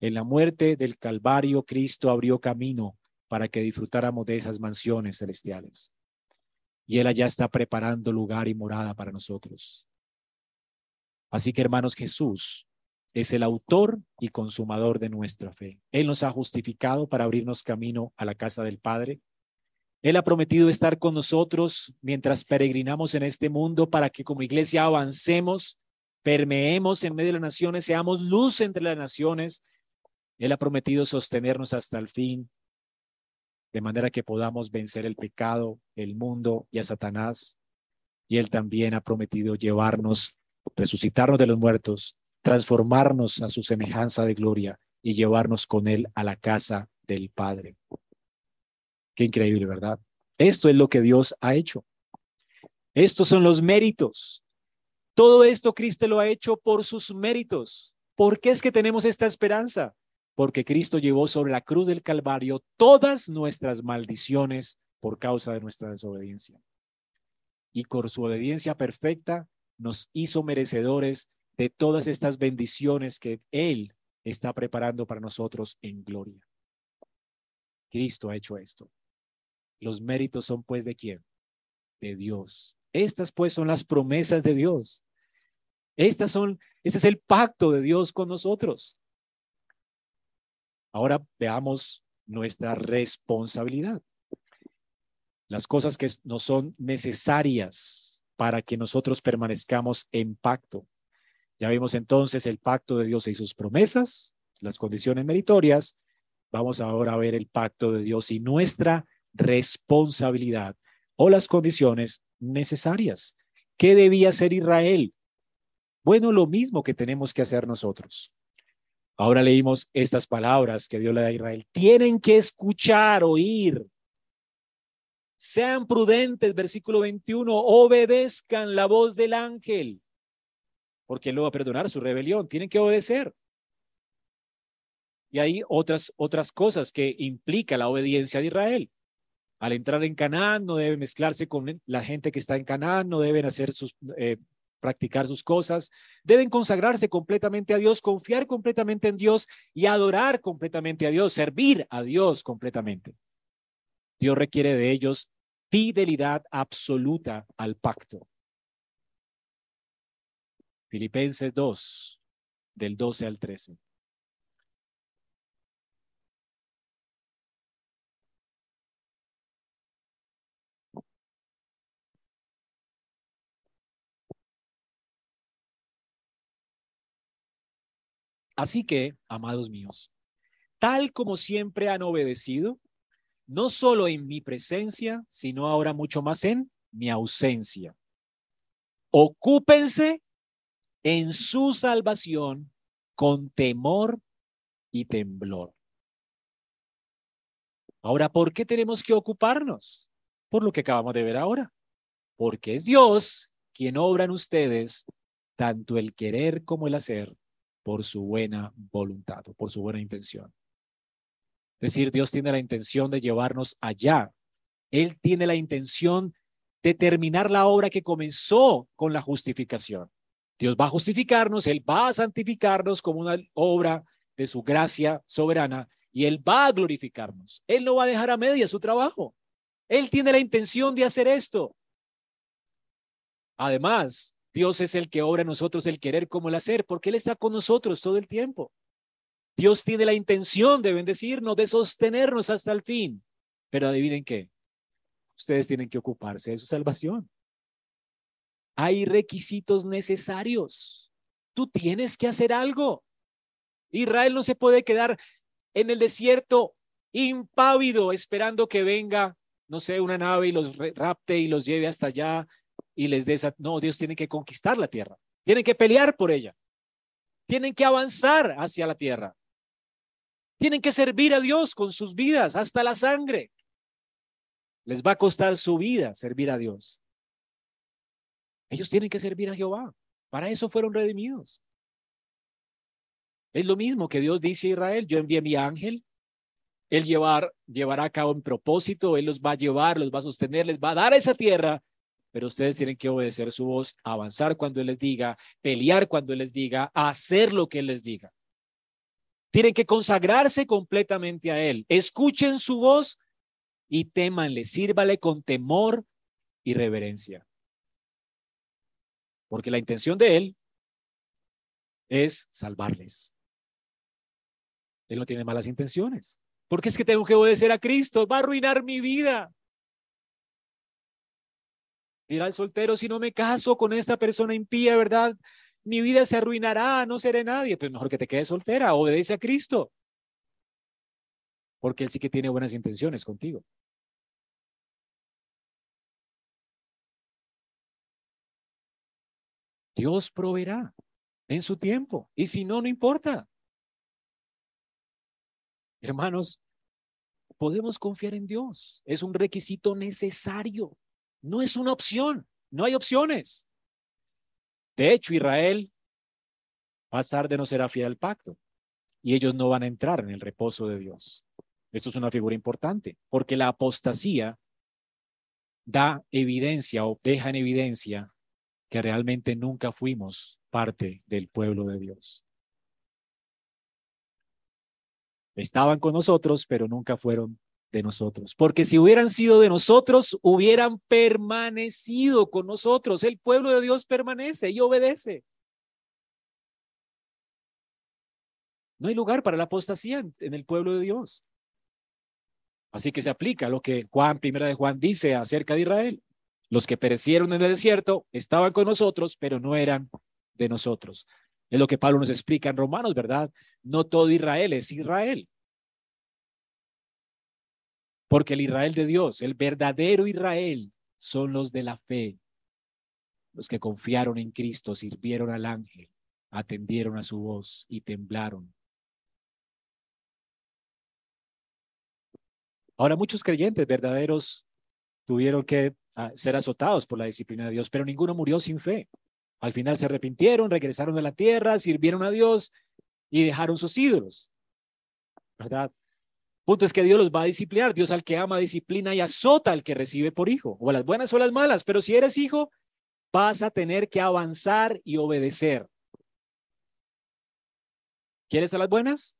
En la muerte del Calvario, Cristo abrió camino para que disfrutáramos de esas mansiones celestiales. Y Él allá está preparando lugar y morada para nosotros. Así que, hermanos, Jesús es el autor y consumador de nuestra fe. Él nos ha justificado para abrirnos camino a la casa del Padre. Él ha prometido estar con nosotros mientras peregrinamos en este mundo para que como iglesia avancemos, permeemos en medio de las naciones, seamos luz entre las naciones. Él ha prometido sostenernos hasta el fin. de manera que podamos vencer el pecado, el mundo y a Satanás. Y Él también ha prometido llevarnos, resucitarnos de los muertos, transformarnos a su semejanza de gloria y llevarnos con Él a la casa del Padre. Qué increíble, ¿verdad? Esto es lo que Dios ha hecho. Estos son los méritos. Todo esto Cristo lo ha hecho por sus méritos. ¿Por qué es que tenemos esta esperanza? Porque Cristo llevó sobre la cruz del Calvario todas nuestras maldiciones por causa de nuestra desobediencia. Y con su obediencia perfecta nos hizo merecedores de todas estas bendiciones que Él está preparando para nosotros en gloria. Cristo ha hecho esto. Los méritos son pues de quién? De Dios. Estas pues son las promesas de Dios. Estas son, este es el pacto de Dios con nosotros. Ahora veamos nuestra responsabilidad. Las cosas que no son necesarias para que nosotros permanezcamos en pacto. Ya vimos entonces el pacto de Dios y sus promesas, las condiciones meritorias. Vamos ahora a ver el pacto de Dios y nuestra responsabilidad o las condiciones necesarias. ¿Qué debía hacer Israel? Bueno, lo mismo que tenemos que hacer nosotros. Ahora leímos estas palabras que Dios le da a Israel. Tienen que escuchar, oír. Sean prudentes, versículo 21, obedezcan la voz del ángel, porque él no va a perdonar su rebelión. Tienen que obedecer. Y hay otras, otras cosas que implica la obediencia de Israel. Al entrar en Canaán no debe mezclarse con la gente que está en Canaán, no deben hacer sus, eh, practicar sus cosas, deben consagrarse completamente a Dios, confiar completamente en Dios y adorar completamente a Dios, servir a Dios completamente. Dios requiere de ellos fidelidad absoluta al pacto. Filipenses 2, del 12 al 13. Así que, amados míos, tal como siempre han obedecido, no solo en mi presencia, sino ahora mucho más en mi ausencia. Ocúpense en su salvación con temor y temblor. Ahora, ¿por qué tenemos que ocuparnos? Por lo que acabamos de ver ahora. Porque es Dios quien obra en ustedes tanto el querer como el hacer por su buena voluntad o por su buena intención. Es decir, Dios tiene la intención de llevarnos allá. Él tiene la intención de terminar la obra que comenzó con la justificación. Dios va a justificarnos, Él va a santificarnos como una obra de su gracia soberana y Él va a glorificarnos. Él no va a dejar a media su trabajo. Él tiene la intención de hacer esto. Además, Dios es el que obra en nosotros el querer como el hacer, porque Él está con nosotros todo el tiempo. Dios tiene la intención de bendecirnos, de sostenernos hasta el fin. Pero adivinen qué, ustedes tienen que ocuparse de su salvación. Hay requisitos necesarios. Tú tienes que hacer algo. Israel no se puede quedar en el desierto impávido esperando que venga, no sé, una nave y los rapte y los lleve hasta allá y les dé esa... No, Dios tiene que conquistar la tierra. Tienen que pelear por ella. Tienen que avanzar hacia la tierra. Tienen que servir a Dios con sus vidas hasta la sangre. Les va a costar su vida servir a Dios. Ellos tienen que servir a Jehová. Para eso fueron redimidos. Es lo mismo que Dios dice a Israel. Yo envié mi ángel. Él llevar, llevará a cabo un propósito. Él los va a llevar, los va a sostener, les va a dar esa tierra pero ustedes tienen que obedecer su voz, avanzar cuando Él les diga, pelear cuando Él les diga, hacer lo que Él les diga. Tienen que consagrarse completamente a Él. Escuchen su voz y témanle, sírvale con temor y reverencia. Porque la intención de Él es salvarles. Él no tiene malas intenciones. Porque es que tengo que obedecer a Cristo, va a arruinar mi vida. Dirá el soltero, si no me caso con esta persona impía, ¿verdad? Mi vida se arruinará, no seré nadie. Pues mejor que te quedes soltera, obedece a Cristo. porque Él sí que tiene buenas intenciones contigo. Dios proveerá en su tiempo. Y si no, no importa. Hermanos, podemos confiar en Dios. Es un requisito necesario. No es una opción. No hay opciones. De hecho, Israel más tarde no será fiel al pacto y ellos no van a entrar en el reposo de Dios. Esto es una figura importante porque la apostasía da evidencia o deja en evidencia que realmente nunca fuimos parte del pueblo de Dios. Estaban con nosotros, pero nunca fueron de nosotros. Porque si hubieran sido de nosotros, hubieran permanecido con nosotros. El pueblo de Dios permanece y obedece. No hay lugar para la apostasía en el pueblo de Dios. Así que se aplica lo que Juan, primera de Juan, dice acerca de Israel. Los que perecieron en el desierto estaban con nosotros, pero no eran de nosotros. Es lo que Pablo nos explica en Romanos, ¿verdad? No todo Israel es Israel. Porque el Israel de Dios, el verdadero Israel, son los de la fe, los que confiaron en Cristo, sirvieron al ángel, atendieron a su voz y temblaron. Ahora muchos creyentes verdaderos tuvieron que ah, ser azotados por la disciplina de Dios, pero ninguno murió sin fe. Al final se arrepintieron, regresaron a la tierra, sirvieron a Dios y dejaron sus ídolos. ¿Verdad? Punto es que Dios los va a disciplinar. Dios al que ama disciplina y azota al que recibe por hijo, o las buenas o las malas. Pero si eres hijo, vas a tener que avanzar y obedecer. ¿Quieres a las buenas?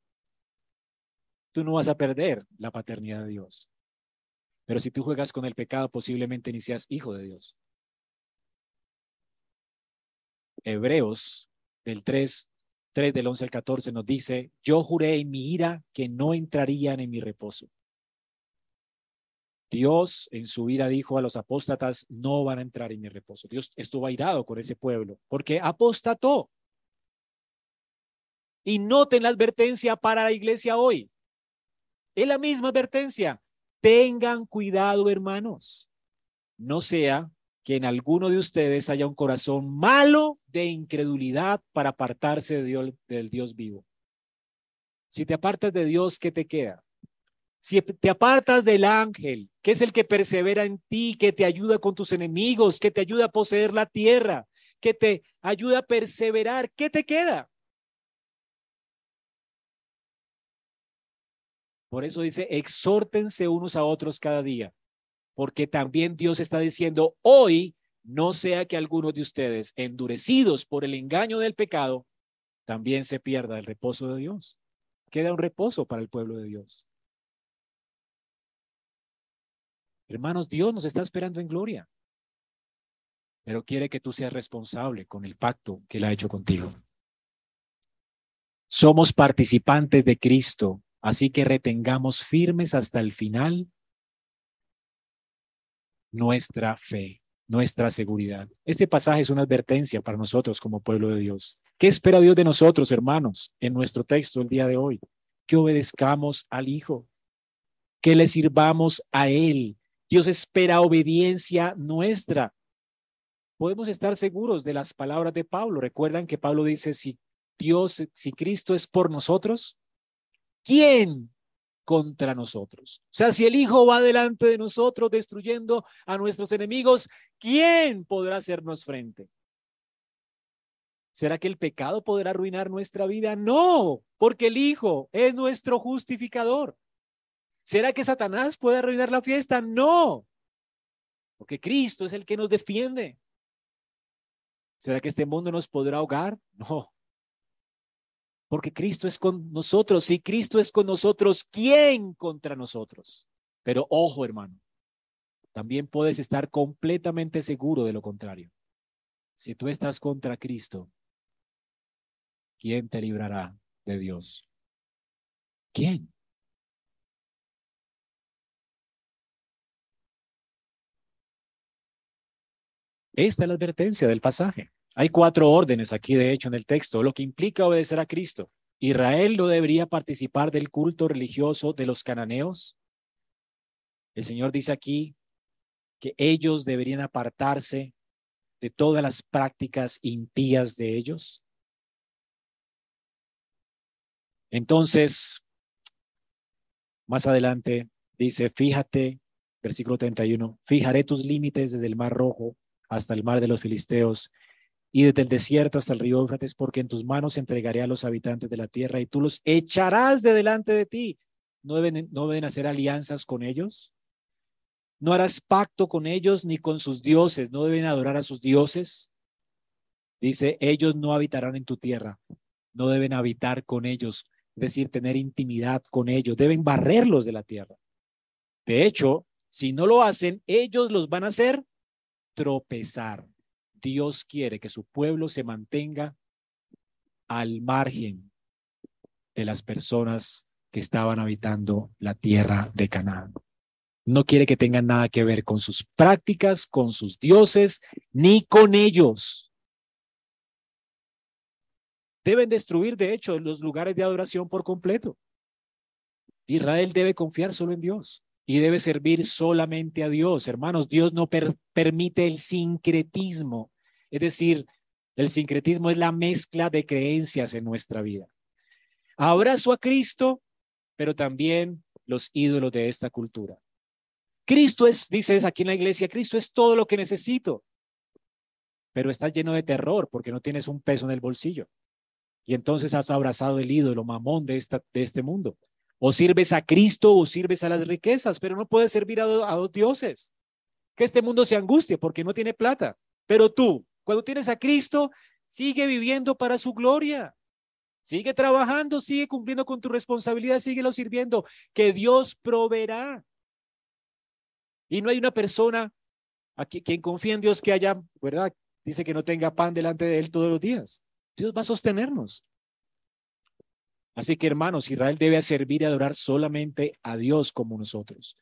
Tú no vas a perder la paternidad de Dios. Pero si tú juegas con el pecado, posiblemente ni seas hijo de Dios. Hebreos del 3 3 del 11 al 14 nos dice, yo juré en mi ira que no entrarían en mi reposo. Dios en su ira dijo a los apóstatas, no van a entrar en mi reposo. Dios estuvo airado con ese pueblo porque apostató. Y noten la advertencia para la iglesia hoy. Es la misma advertencia. Tengan cuidado, hermanos. No sea que en alguno de ustedes haya un corazón malo de incredulidad para apartarse de Dios, del Dios vivo. Si te apartas de Dios, ¿qué te queda? Si te apartas del ángel, que es el que persevera en ti, que te ayuda con tus enemigos, que te ayuda a poseer la tierra, que te ayuda a perseverar, ¿qué te queda? Por eso dice, exhórtense unos a otros cada día porque también Dios está diciendo, hoy no sea que algunos de ustedes, endurecidos por el engaño del pecado, también se pierda el reposo de Dios. Queda un reposo para el pueblo de Dios. Hermanos, Dios nos está esperando en gloria, pero quiere que tú seas responsable con el pacto que Él ha hecho contigo. Somos participantes de Cristo, así que retengamos firmes hasta el final nuestra fe, nuestra seguridad. Este pasaje es una advertencia para nosotros como pueblo de Dios. ¿Qué espera Dios de nosotros, hermanos, en nuestro texto el día de hoy? Que obedezcamos al Hijo, que le sirvamos a Él. Dios espera obediencia nuestra. Podemos estar seguros de las palabras de Pablo. Recuerdan que Pablo dice, si Dios, si Cristo es por nosotros, ¿quién contra nosotros. O sea, si el Hijo va delante de nosotros destruyendo a nuestros enemigos, ¿quién podrá hacernos frente? ¿Será que el pecado podrá arruinar nuestra vida? No, porque el Hijo es nuestro justificador. ¿Será que Satanás puede arruinar la fiesta? No, porque Cristo es el que nos defiende. ¿Será que este mundo nos podrá ahogar? No, porque Cristo es con nosotros. Si Cristo es con nosotros, ¿quién contra nosotros? Pero ojo, hermano, también puedes estar completamente seguro de lo contrario. Si tú estás contra Cristo, ¿quién te librará de Dios? ¿Quién? Esta es la advertencia del pasaje. Hay cuatro órdenes aquí, de hecho, en el texto, lo que implica obedecer a Cristo. Israel no debería participar del culto religioso de los cananeos. El Señor dice aquí que ellos deberían apartarse de todas las prácticas impías de ellos. Entonces, más adelante dice, fíjate, versículo 31, fijaré tus límites desde el mar rojo hasta el mar de los filisteos y desde el desierto hasta el río Éufrates, porque en tus manos entregaré a los habitantes de la tierra y tú los echarás de delante de ti. ¿No deben, no deben hacer alianzas con ellos? No harás pacto con ellos ni con sus dioses, no deben adorar a sus dioses. Dice, ellos no habitarán en tu tierra, no deben habitar con ellos, es decir, tener intimidad con ellos, deben barrerlos de la tierra. De hecho, si no lo hacen, ellos los van a hacer tropezar. Dios quiere que su pueblo se mantenga al margen de las personas que estaban habitando la tierra de Canaán. No quiere que tengan nada que ver con sus prácticas, con sus dioses, ni con ellos. Deben destruir, de hecho, los lugares de adoración por completo. Israel debe confiar solo en Dios y debe servir solamente a Dios. Hermanos, Dios no permite el sincretismo. Es decir, el sincretismo es la mezcla de creencias en nuestra vida. Abrazo a Cristo, pero también los ídolos de esta cultura. Cristo es, dices aquí en la iglesia, Cristo es todo lo que necesito, pero estás lleno de terror porque no tienes un peso en el bolsillo. Y entonces has abrazado el ídolo mamón de, esta, de este mundo. O sirves a Cristo o sirves a las riquezas, pero no puedes servir a, a dos dioses. Que este mundo se angustie porque no tiene plata. Pero tú, cuando tienes a Cristo, sigue viviendo para su gloria. Sigue trabajando, sigue cumpliendo con tu responsabilidad, síguelo sirviendo, que Dios proveerá. Y no hay una persona a quien confía en Dios que haya, ¿verdad? Dice que no tenga pan delante de él todos los días. Dios va a sostenernos. Así que hermanos, Israel debe servir y adorar solamente a Dios como nosotros.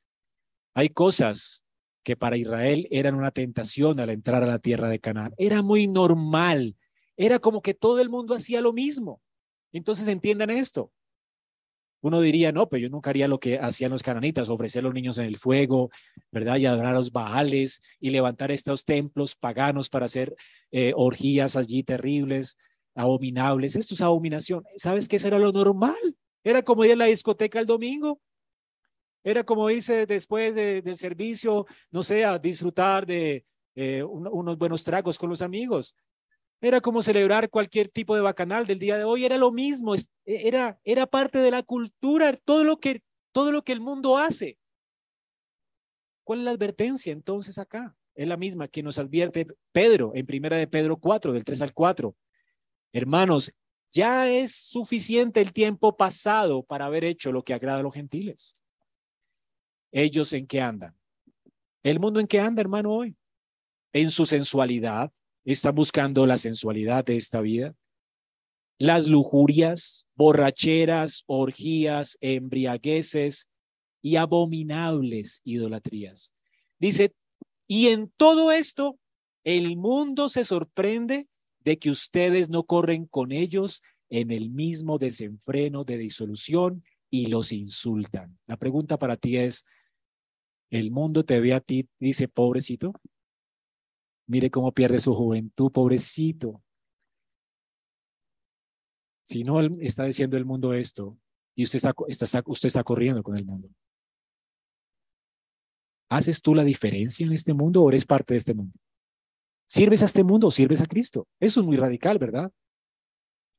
Hay cosas que para Israel eran una tentación al entrar a la tierra de Canaán. Era muy normal. Era como que todo el mundo hacía lo mismo. Entonces entiendan esto. Uno diría, no, pero yo nunca haría lo que hacían los cananitas, ofrecer a los niños en el fuego, ¿verdad? Y adorar a los baales y levantar estos templos paganos para hacer eh, orgías allí terribles abominables. Esto es abominación. ¿Sabes qué? Eso era lo normal. Era como ir a la discoteca el domingo. Era como irse después del servicio, no sé, a disfrutar de eh, unos buenos tragos con los amigos. Era como celebrar cualquier tipo de bacanal del día de hoy. Era lo mismo. Era, era parte de la cultura, todo lo, que, todo lo que el mundo hace. ¿Cuál es la advertencia entonces acá? Es la misma que nos advierte Pedro en primera de Pedro 4, del 3 al 4. Hermanos, ya es suficiente el tiempo pasado para haber hecho lo que agrada a los gentiles. ¿Ellos en qué andan? ¿El mundo en qué anda, hermano, hoy? En su sensualidad. Está buscando la sensualidad de esta vida. Las lujurias, borracheras, orgías, embriagueces y abominables idolatrías. Dice, y en todo esto, el mundo se sorprende de que ustedes no corren con ellos en el mismo desenfreno de disolución y los insultan. La pregunta para ti es, ¿el mundo te ve a ti, dice, pobrecito? Mire cómo pierde su juventud, pobrecito. Si no está diciendo el mundo esto y usted está, usted está corriendo con el mundo. ¿Haces tú la diferencia en este mundo o eres parte de este mundo? ¿Sirves a este mundo o sirves a Cristo? Eso es muy radical, ¿verdad?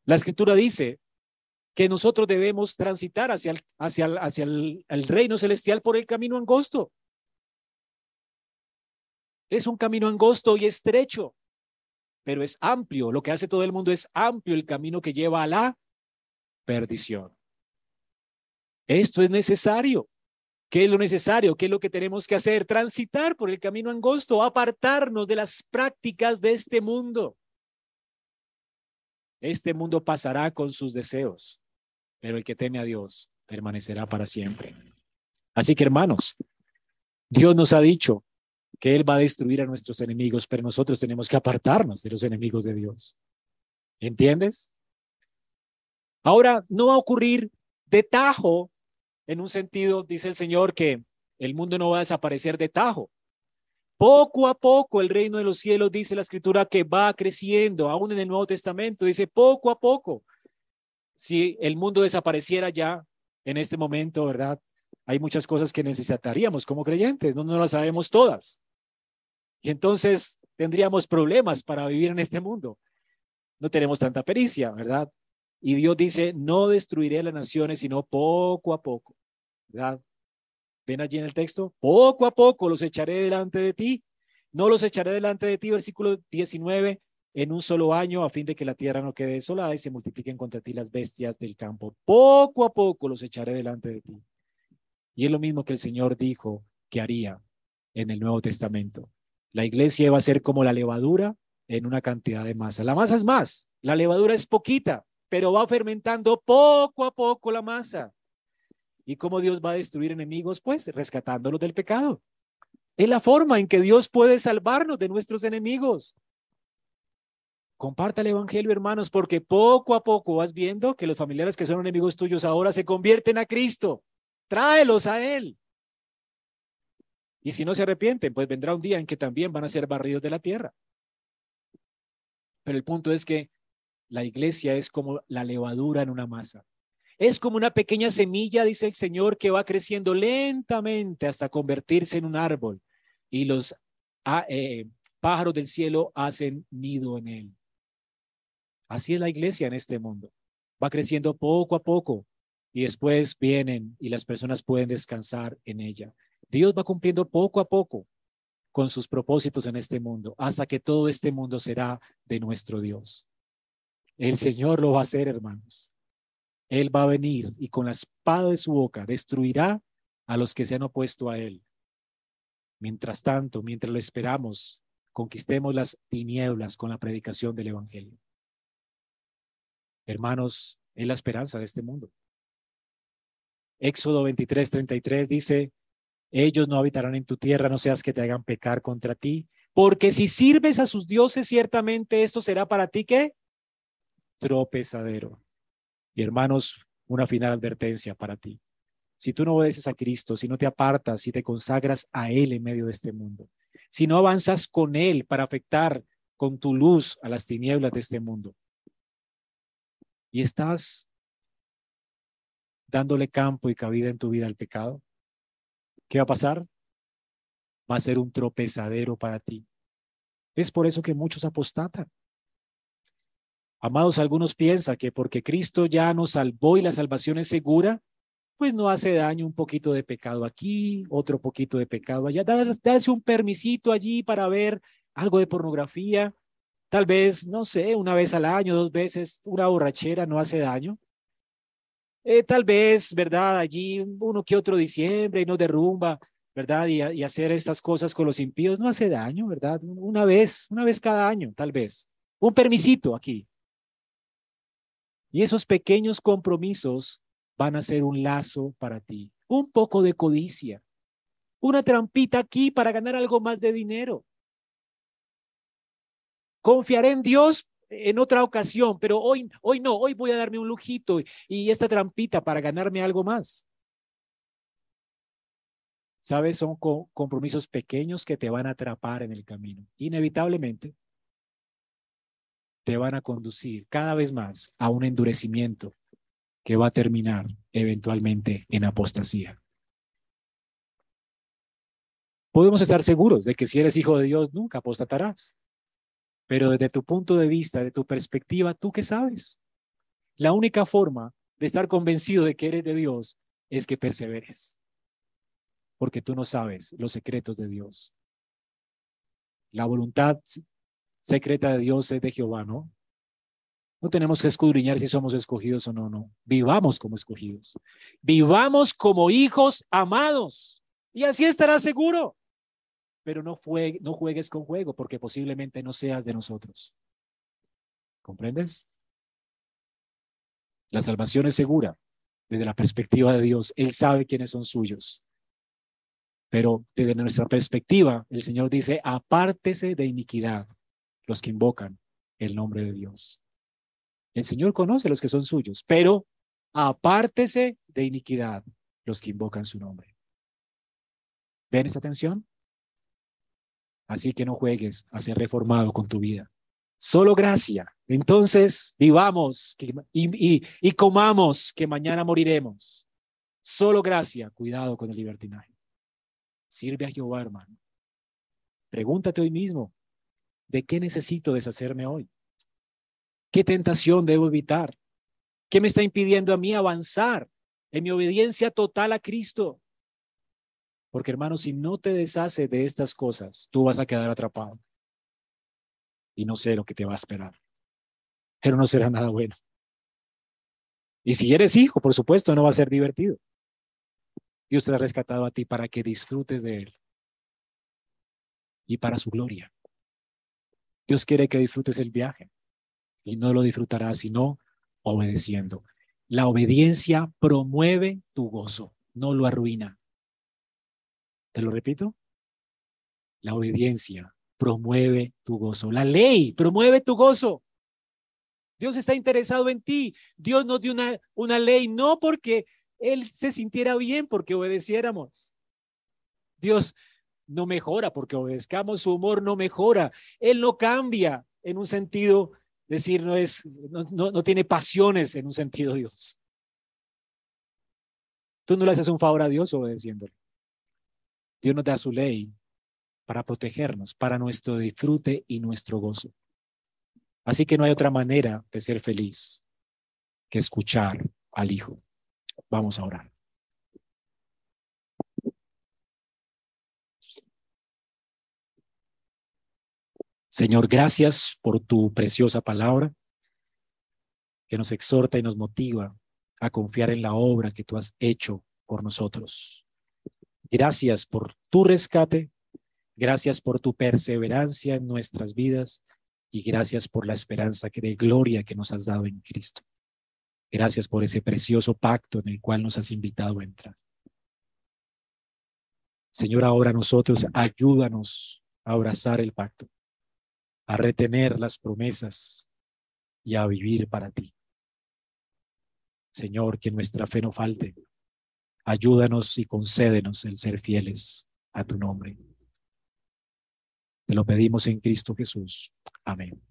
La escritura dice que nosotros debemos transitar hacia el, el, reino celestial por el camino angosto. Es un camino angosto y estrecho, pero es amplio. Lo que hace todo el mundo es amplio el camino que lleva a la perdición. Esto es necesario. ¿Qué es lo necesario? ¿Qué es lo que tenemos que hacer? Transitar por el camino angosto, apartarnos de las prácticas de este mundo. Este mundo pasará con sus deseos, pero el que teme a Dios permanecerá para siempre. Así que hermanos, Dios nos ha dicho que Él va a destruir a nuestros enemigos, pero nosotros tenemos que apartarnos de los enemigos de Dios. ¿Entiendes? Ahora, no va a ocurrir de tajo, en un sentido, dice el Señor, que el mundo no va a desaparecer de tajo. Poco a poco el reino de los cielos, dice la escritura, que va creciendo, aún en el Nuevo Testamento, dice poco a poco. Si el mundo desapareciera ya en este momento, ¿verdad? Hay muchas cosas que necesitaríamos como creyentes, no, no las sabemos todas. Y entonces tendríamos problemas para vivir en este mundo. No tenemos tanta pericia, ¿verdad? Y Dios dice, no destruiré las naciones, sino poco a poco, ¿verdad? Ven allí en el texto, poco a poco los echaré delante de ti. No los echaré delante de ti, versículo 19, en un solo año, a fin de que la tierra no quede desolada y se multipliquen contra ti las bestias del campo. Poco a poco los echaré delante de ti. Y es lo mismo que el Señor dijo que haría en el Nuevo Testamento. La iglesia va a ser como la levadura en una cantidad de masa. La masa es más, la levadura es poquita, pero va fermentando poco a poco la masa. ¿Y cómo Dios va a destruir enemigos? Pues rescatándolos del pecado. Es la forma en que Dios puede salvarnos de nuestros enemigos. Comparta el Evangelio, hermanos, porque poco a poco vas viendo que los familiares que son enemigos tuyos ahora se convierten a Cristo. Tráelos a Él. Y si no se arrepienten, pues vendrá un día en que también van a ser barridos de la tierra. Pero el punto es que la iglesia es como la levadura en una masa. Es como una pequeña semilla, dice el Señor, que va creciendo lentamente hasta convertirse en un árbol y los ah, eh, pájaros del cielo hacen nido en él. Así es la iglesia en este mundo. Va creciendo poco a poco y después vienen y las personas pueden descansar en ella. Dios va cumpliendo poco a poco con sus propósitos en este mundo hasta que todo este mundo será de nuestro Dios. El Señor lo va a hacer, hermanos. Él va a venir y con la espada de su boca destruirá a los que se han opuesto a Él. Mientras tanto, mientras lo esperamos, conquistemos las tinieblas con la predicación del Evangelio. Hermanos, es la esperanza de este mundo. Éxodo 23, 33 dice, ellos no habitarán en tu tierra, no seas que te hagan pecar contra ti, porque si sirves a sus dioses, ciertamente esto será para ti que tropezadero. Y hermanos, una final advertencia para ti. Si tú no obedeces a Cristo, si no te apartas, si te consagras a Él en medio de este mundo, si no avanzas con Él para afectar con tu luz a las tinieblas de este mundo, y estás dándole campo y cabida en tu vida al pecado, ¿qué va a pasar? Va a ser un tropezadero para ti. Es por eso que muchos apostatan. Amados, algunos piensan que porque Cristo ya nos salvó y la salvación es segura, pues no hace daño un poquito de pecado aquí, otro poquito de pecado allá. Darse un permisito allí para ver algo de pornografía, tal vez, no sé, una vez al año, dos veces, una borrachera no hace daño. Eh, tal vez, ¿verdad? Allí uno que otro diciembre y no derrumba, ¿verdad? Y, y hacer estas cosas con los impíos no hace daño, ¿verdad? Una vez, una vez cada año, tal vez. Un permisito aquí. Y esos pequeños compromisos van a ser un lazo para ti. Un poco de codicia. Una trampita aquí para ganar algo más de dinero. Confiaré en Dios en otra ocasión, pero hoy, hoy no, hoy voy a darme un lujito y esta trampita para ganarme algo más. ¿Sabes? Son compromisos pequeños que te van a atrapar en el camino. Inevitablemente, te van a conducir cada vez más a un endurecimiento que va a terminar eventualmente en apostasía. Podemos estar seguros de que si eres hijo de Dios nunca apostatarás. Pero desde tu punto de vista, de tu perspectiva, ¿tú qué sabes? La única forma de estar convencido de que eres de Dios es que perseveres. Porque tú no sabes los secretos de Dios. La voluntad secreta de Dios es de Jehová, ¿no? No tenemos que escudriñar si somos escogidos o no, no. Vivamos como escogidos. Vivamos como hijos amados. Y así estarás seguro. Pero no, fue, no juegues con juego porque posiblemente no seas de nosotros. ¿Comprendes? La salvación es segura desde la perspectiva de Dios. Él sabe quiénes son suyos. Pero desde nuestra perspectiva, el Señor dice, apártese de iniquidad los que invocan el nombre de Dios. El Señor conoce los que son suyos, pero apártese de iniquidad los que invocan su nombre. ¿Ven esa tensión? Así que no juegues a ser reformado con tu vida. Solo gracia. Entonces vivamos y, y comamos que mañana moriremos. Solo gracia. Cuidado con el libertinaje. Sirve a Jehová, hermano. Pregúntate hoy mismo, ¿de qué necesito deshacerme hoy? ¿Qué tentación debo evitar? ¿Qué me está impidiendo a mí avanzar en mi obediencia total a Cristo? Porque hermano, si no te deshaces de estas cosas, tú vas a quedar atrapado. Y no sé lo que te va a esperar. Pero no será nada bueno. Y si eres hijo, por supuesto, no va a ser divertido. Dios te ha rescatado a ti para que disfrutes de Él y para su gloria. Dios quiere que disfrutes el viaje y no lo disfrutarás sino obedeciendo. La obediencia promueve tu gozo, no lo arruina. Te lo repito. La obediencia promueve tu gozo. La ley promueve tu gozo. Dios está interesado en ti. Dios nos dio una, una ley no porque Él se sintiera bien porque obedeciéramos. Dios no mejora porque obedezcamos, su humor no mejora. Él no cambia en un sentido, decir, no, es, no, no tiene pasiones en un sentido Dios. Tú no le haces un favor a Dios obedeciéndole. Dios nos da su ley para protegernos, para nuestro disfrute y nuestro gozo. Así que no hay otra manera de ser feliz que escuchar al Hijo. Vamos a orar. Señor, gracias por tu preciosa palabra que nos exhorta y nos motiva a confiar en la obra que tú has hecho por nosotros. Gracias por tu rescate, gracias por tu perseverancia en nuestras vidas y gracias por la esperanza que de gloria que nos has dado en Cristo. Gracias por ese precioso pacto en el cual nos has invitado a entrar. Señor, ahora nosotros ayúdanos a abrazar el pacto, a retener las promesas y a vivir para ti. Señor, que nuestra fe no falte, Ayúdanos y concédenos el ser fieles a tu nombre. Te lo pedimos en Cristo Jesús. Amén.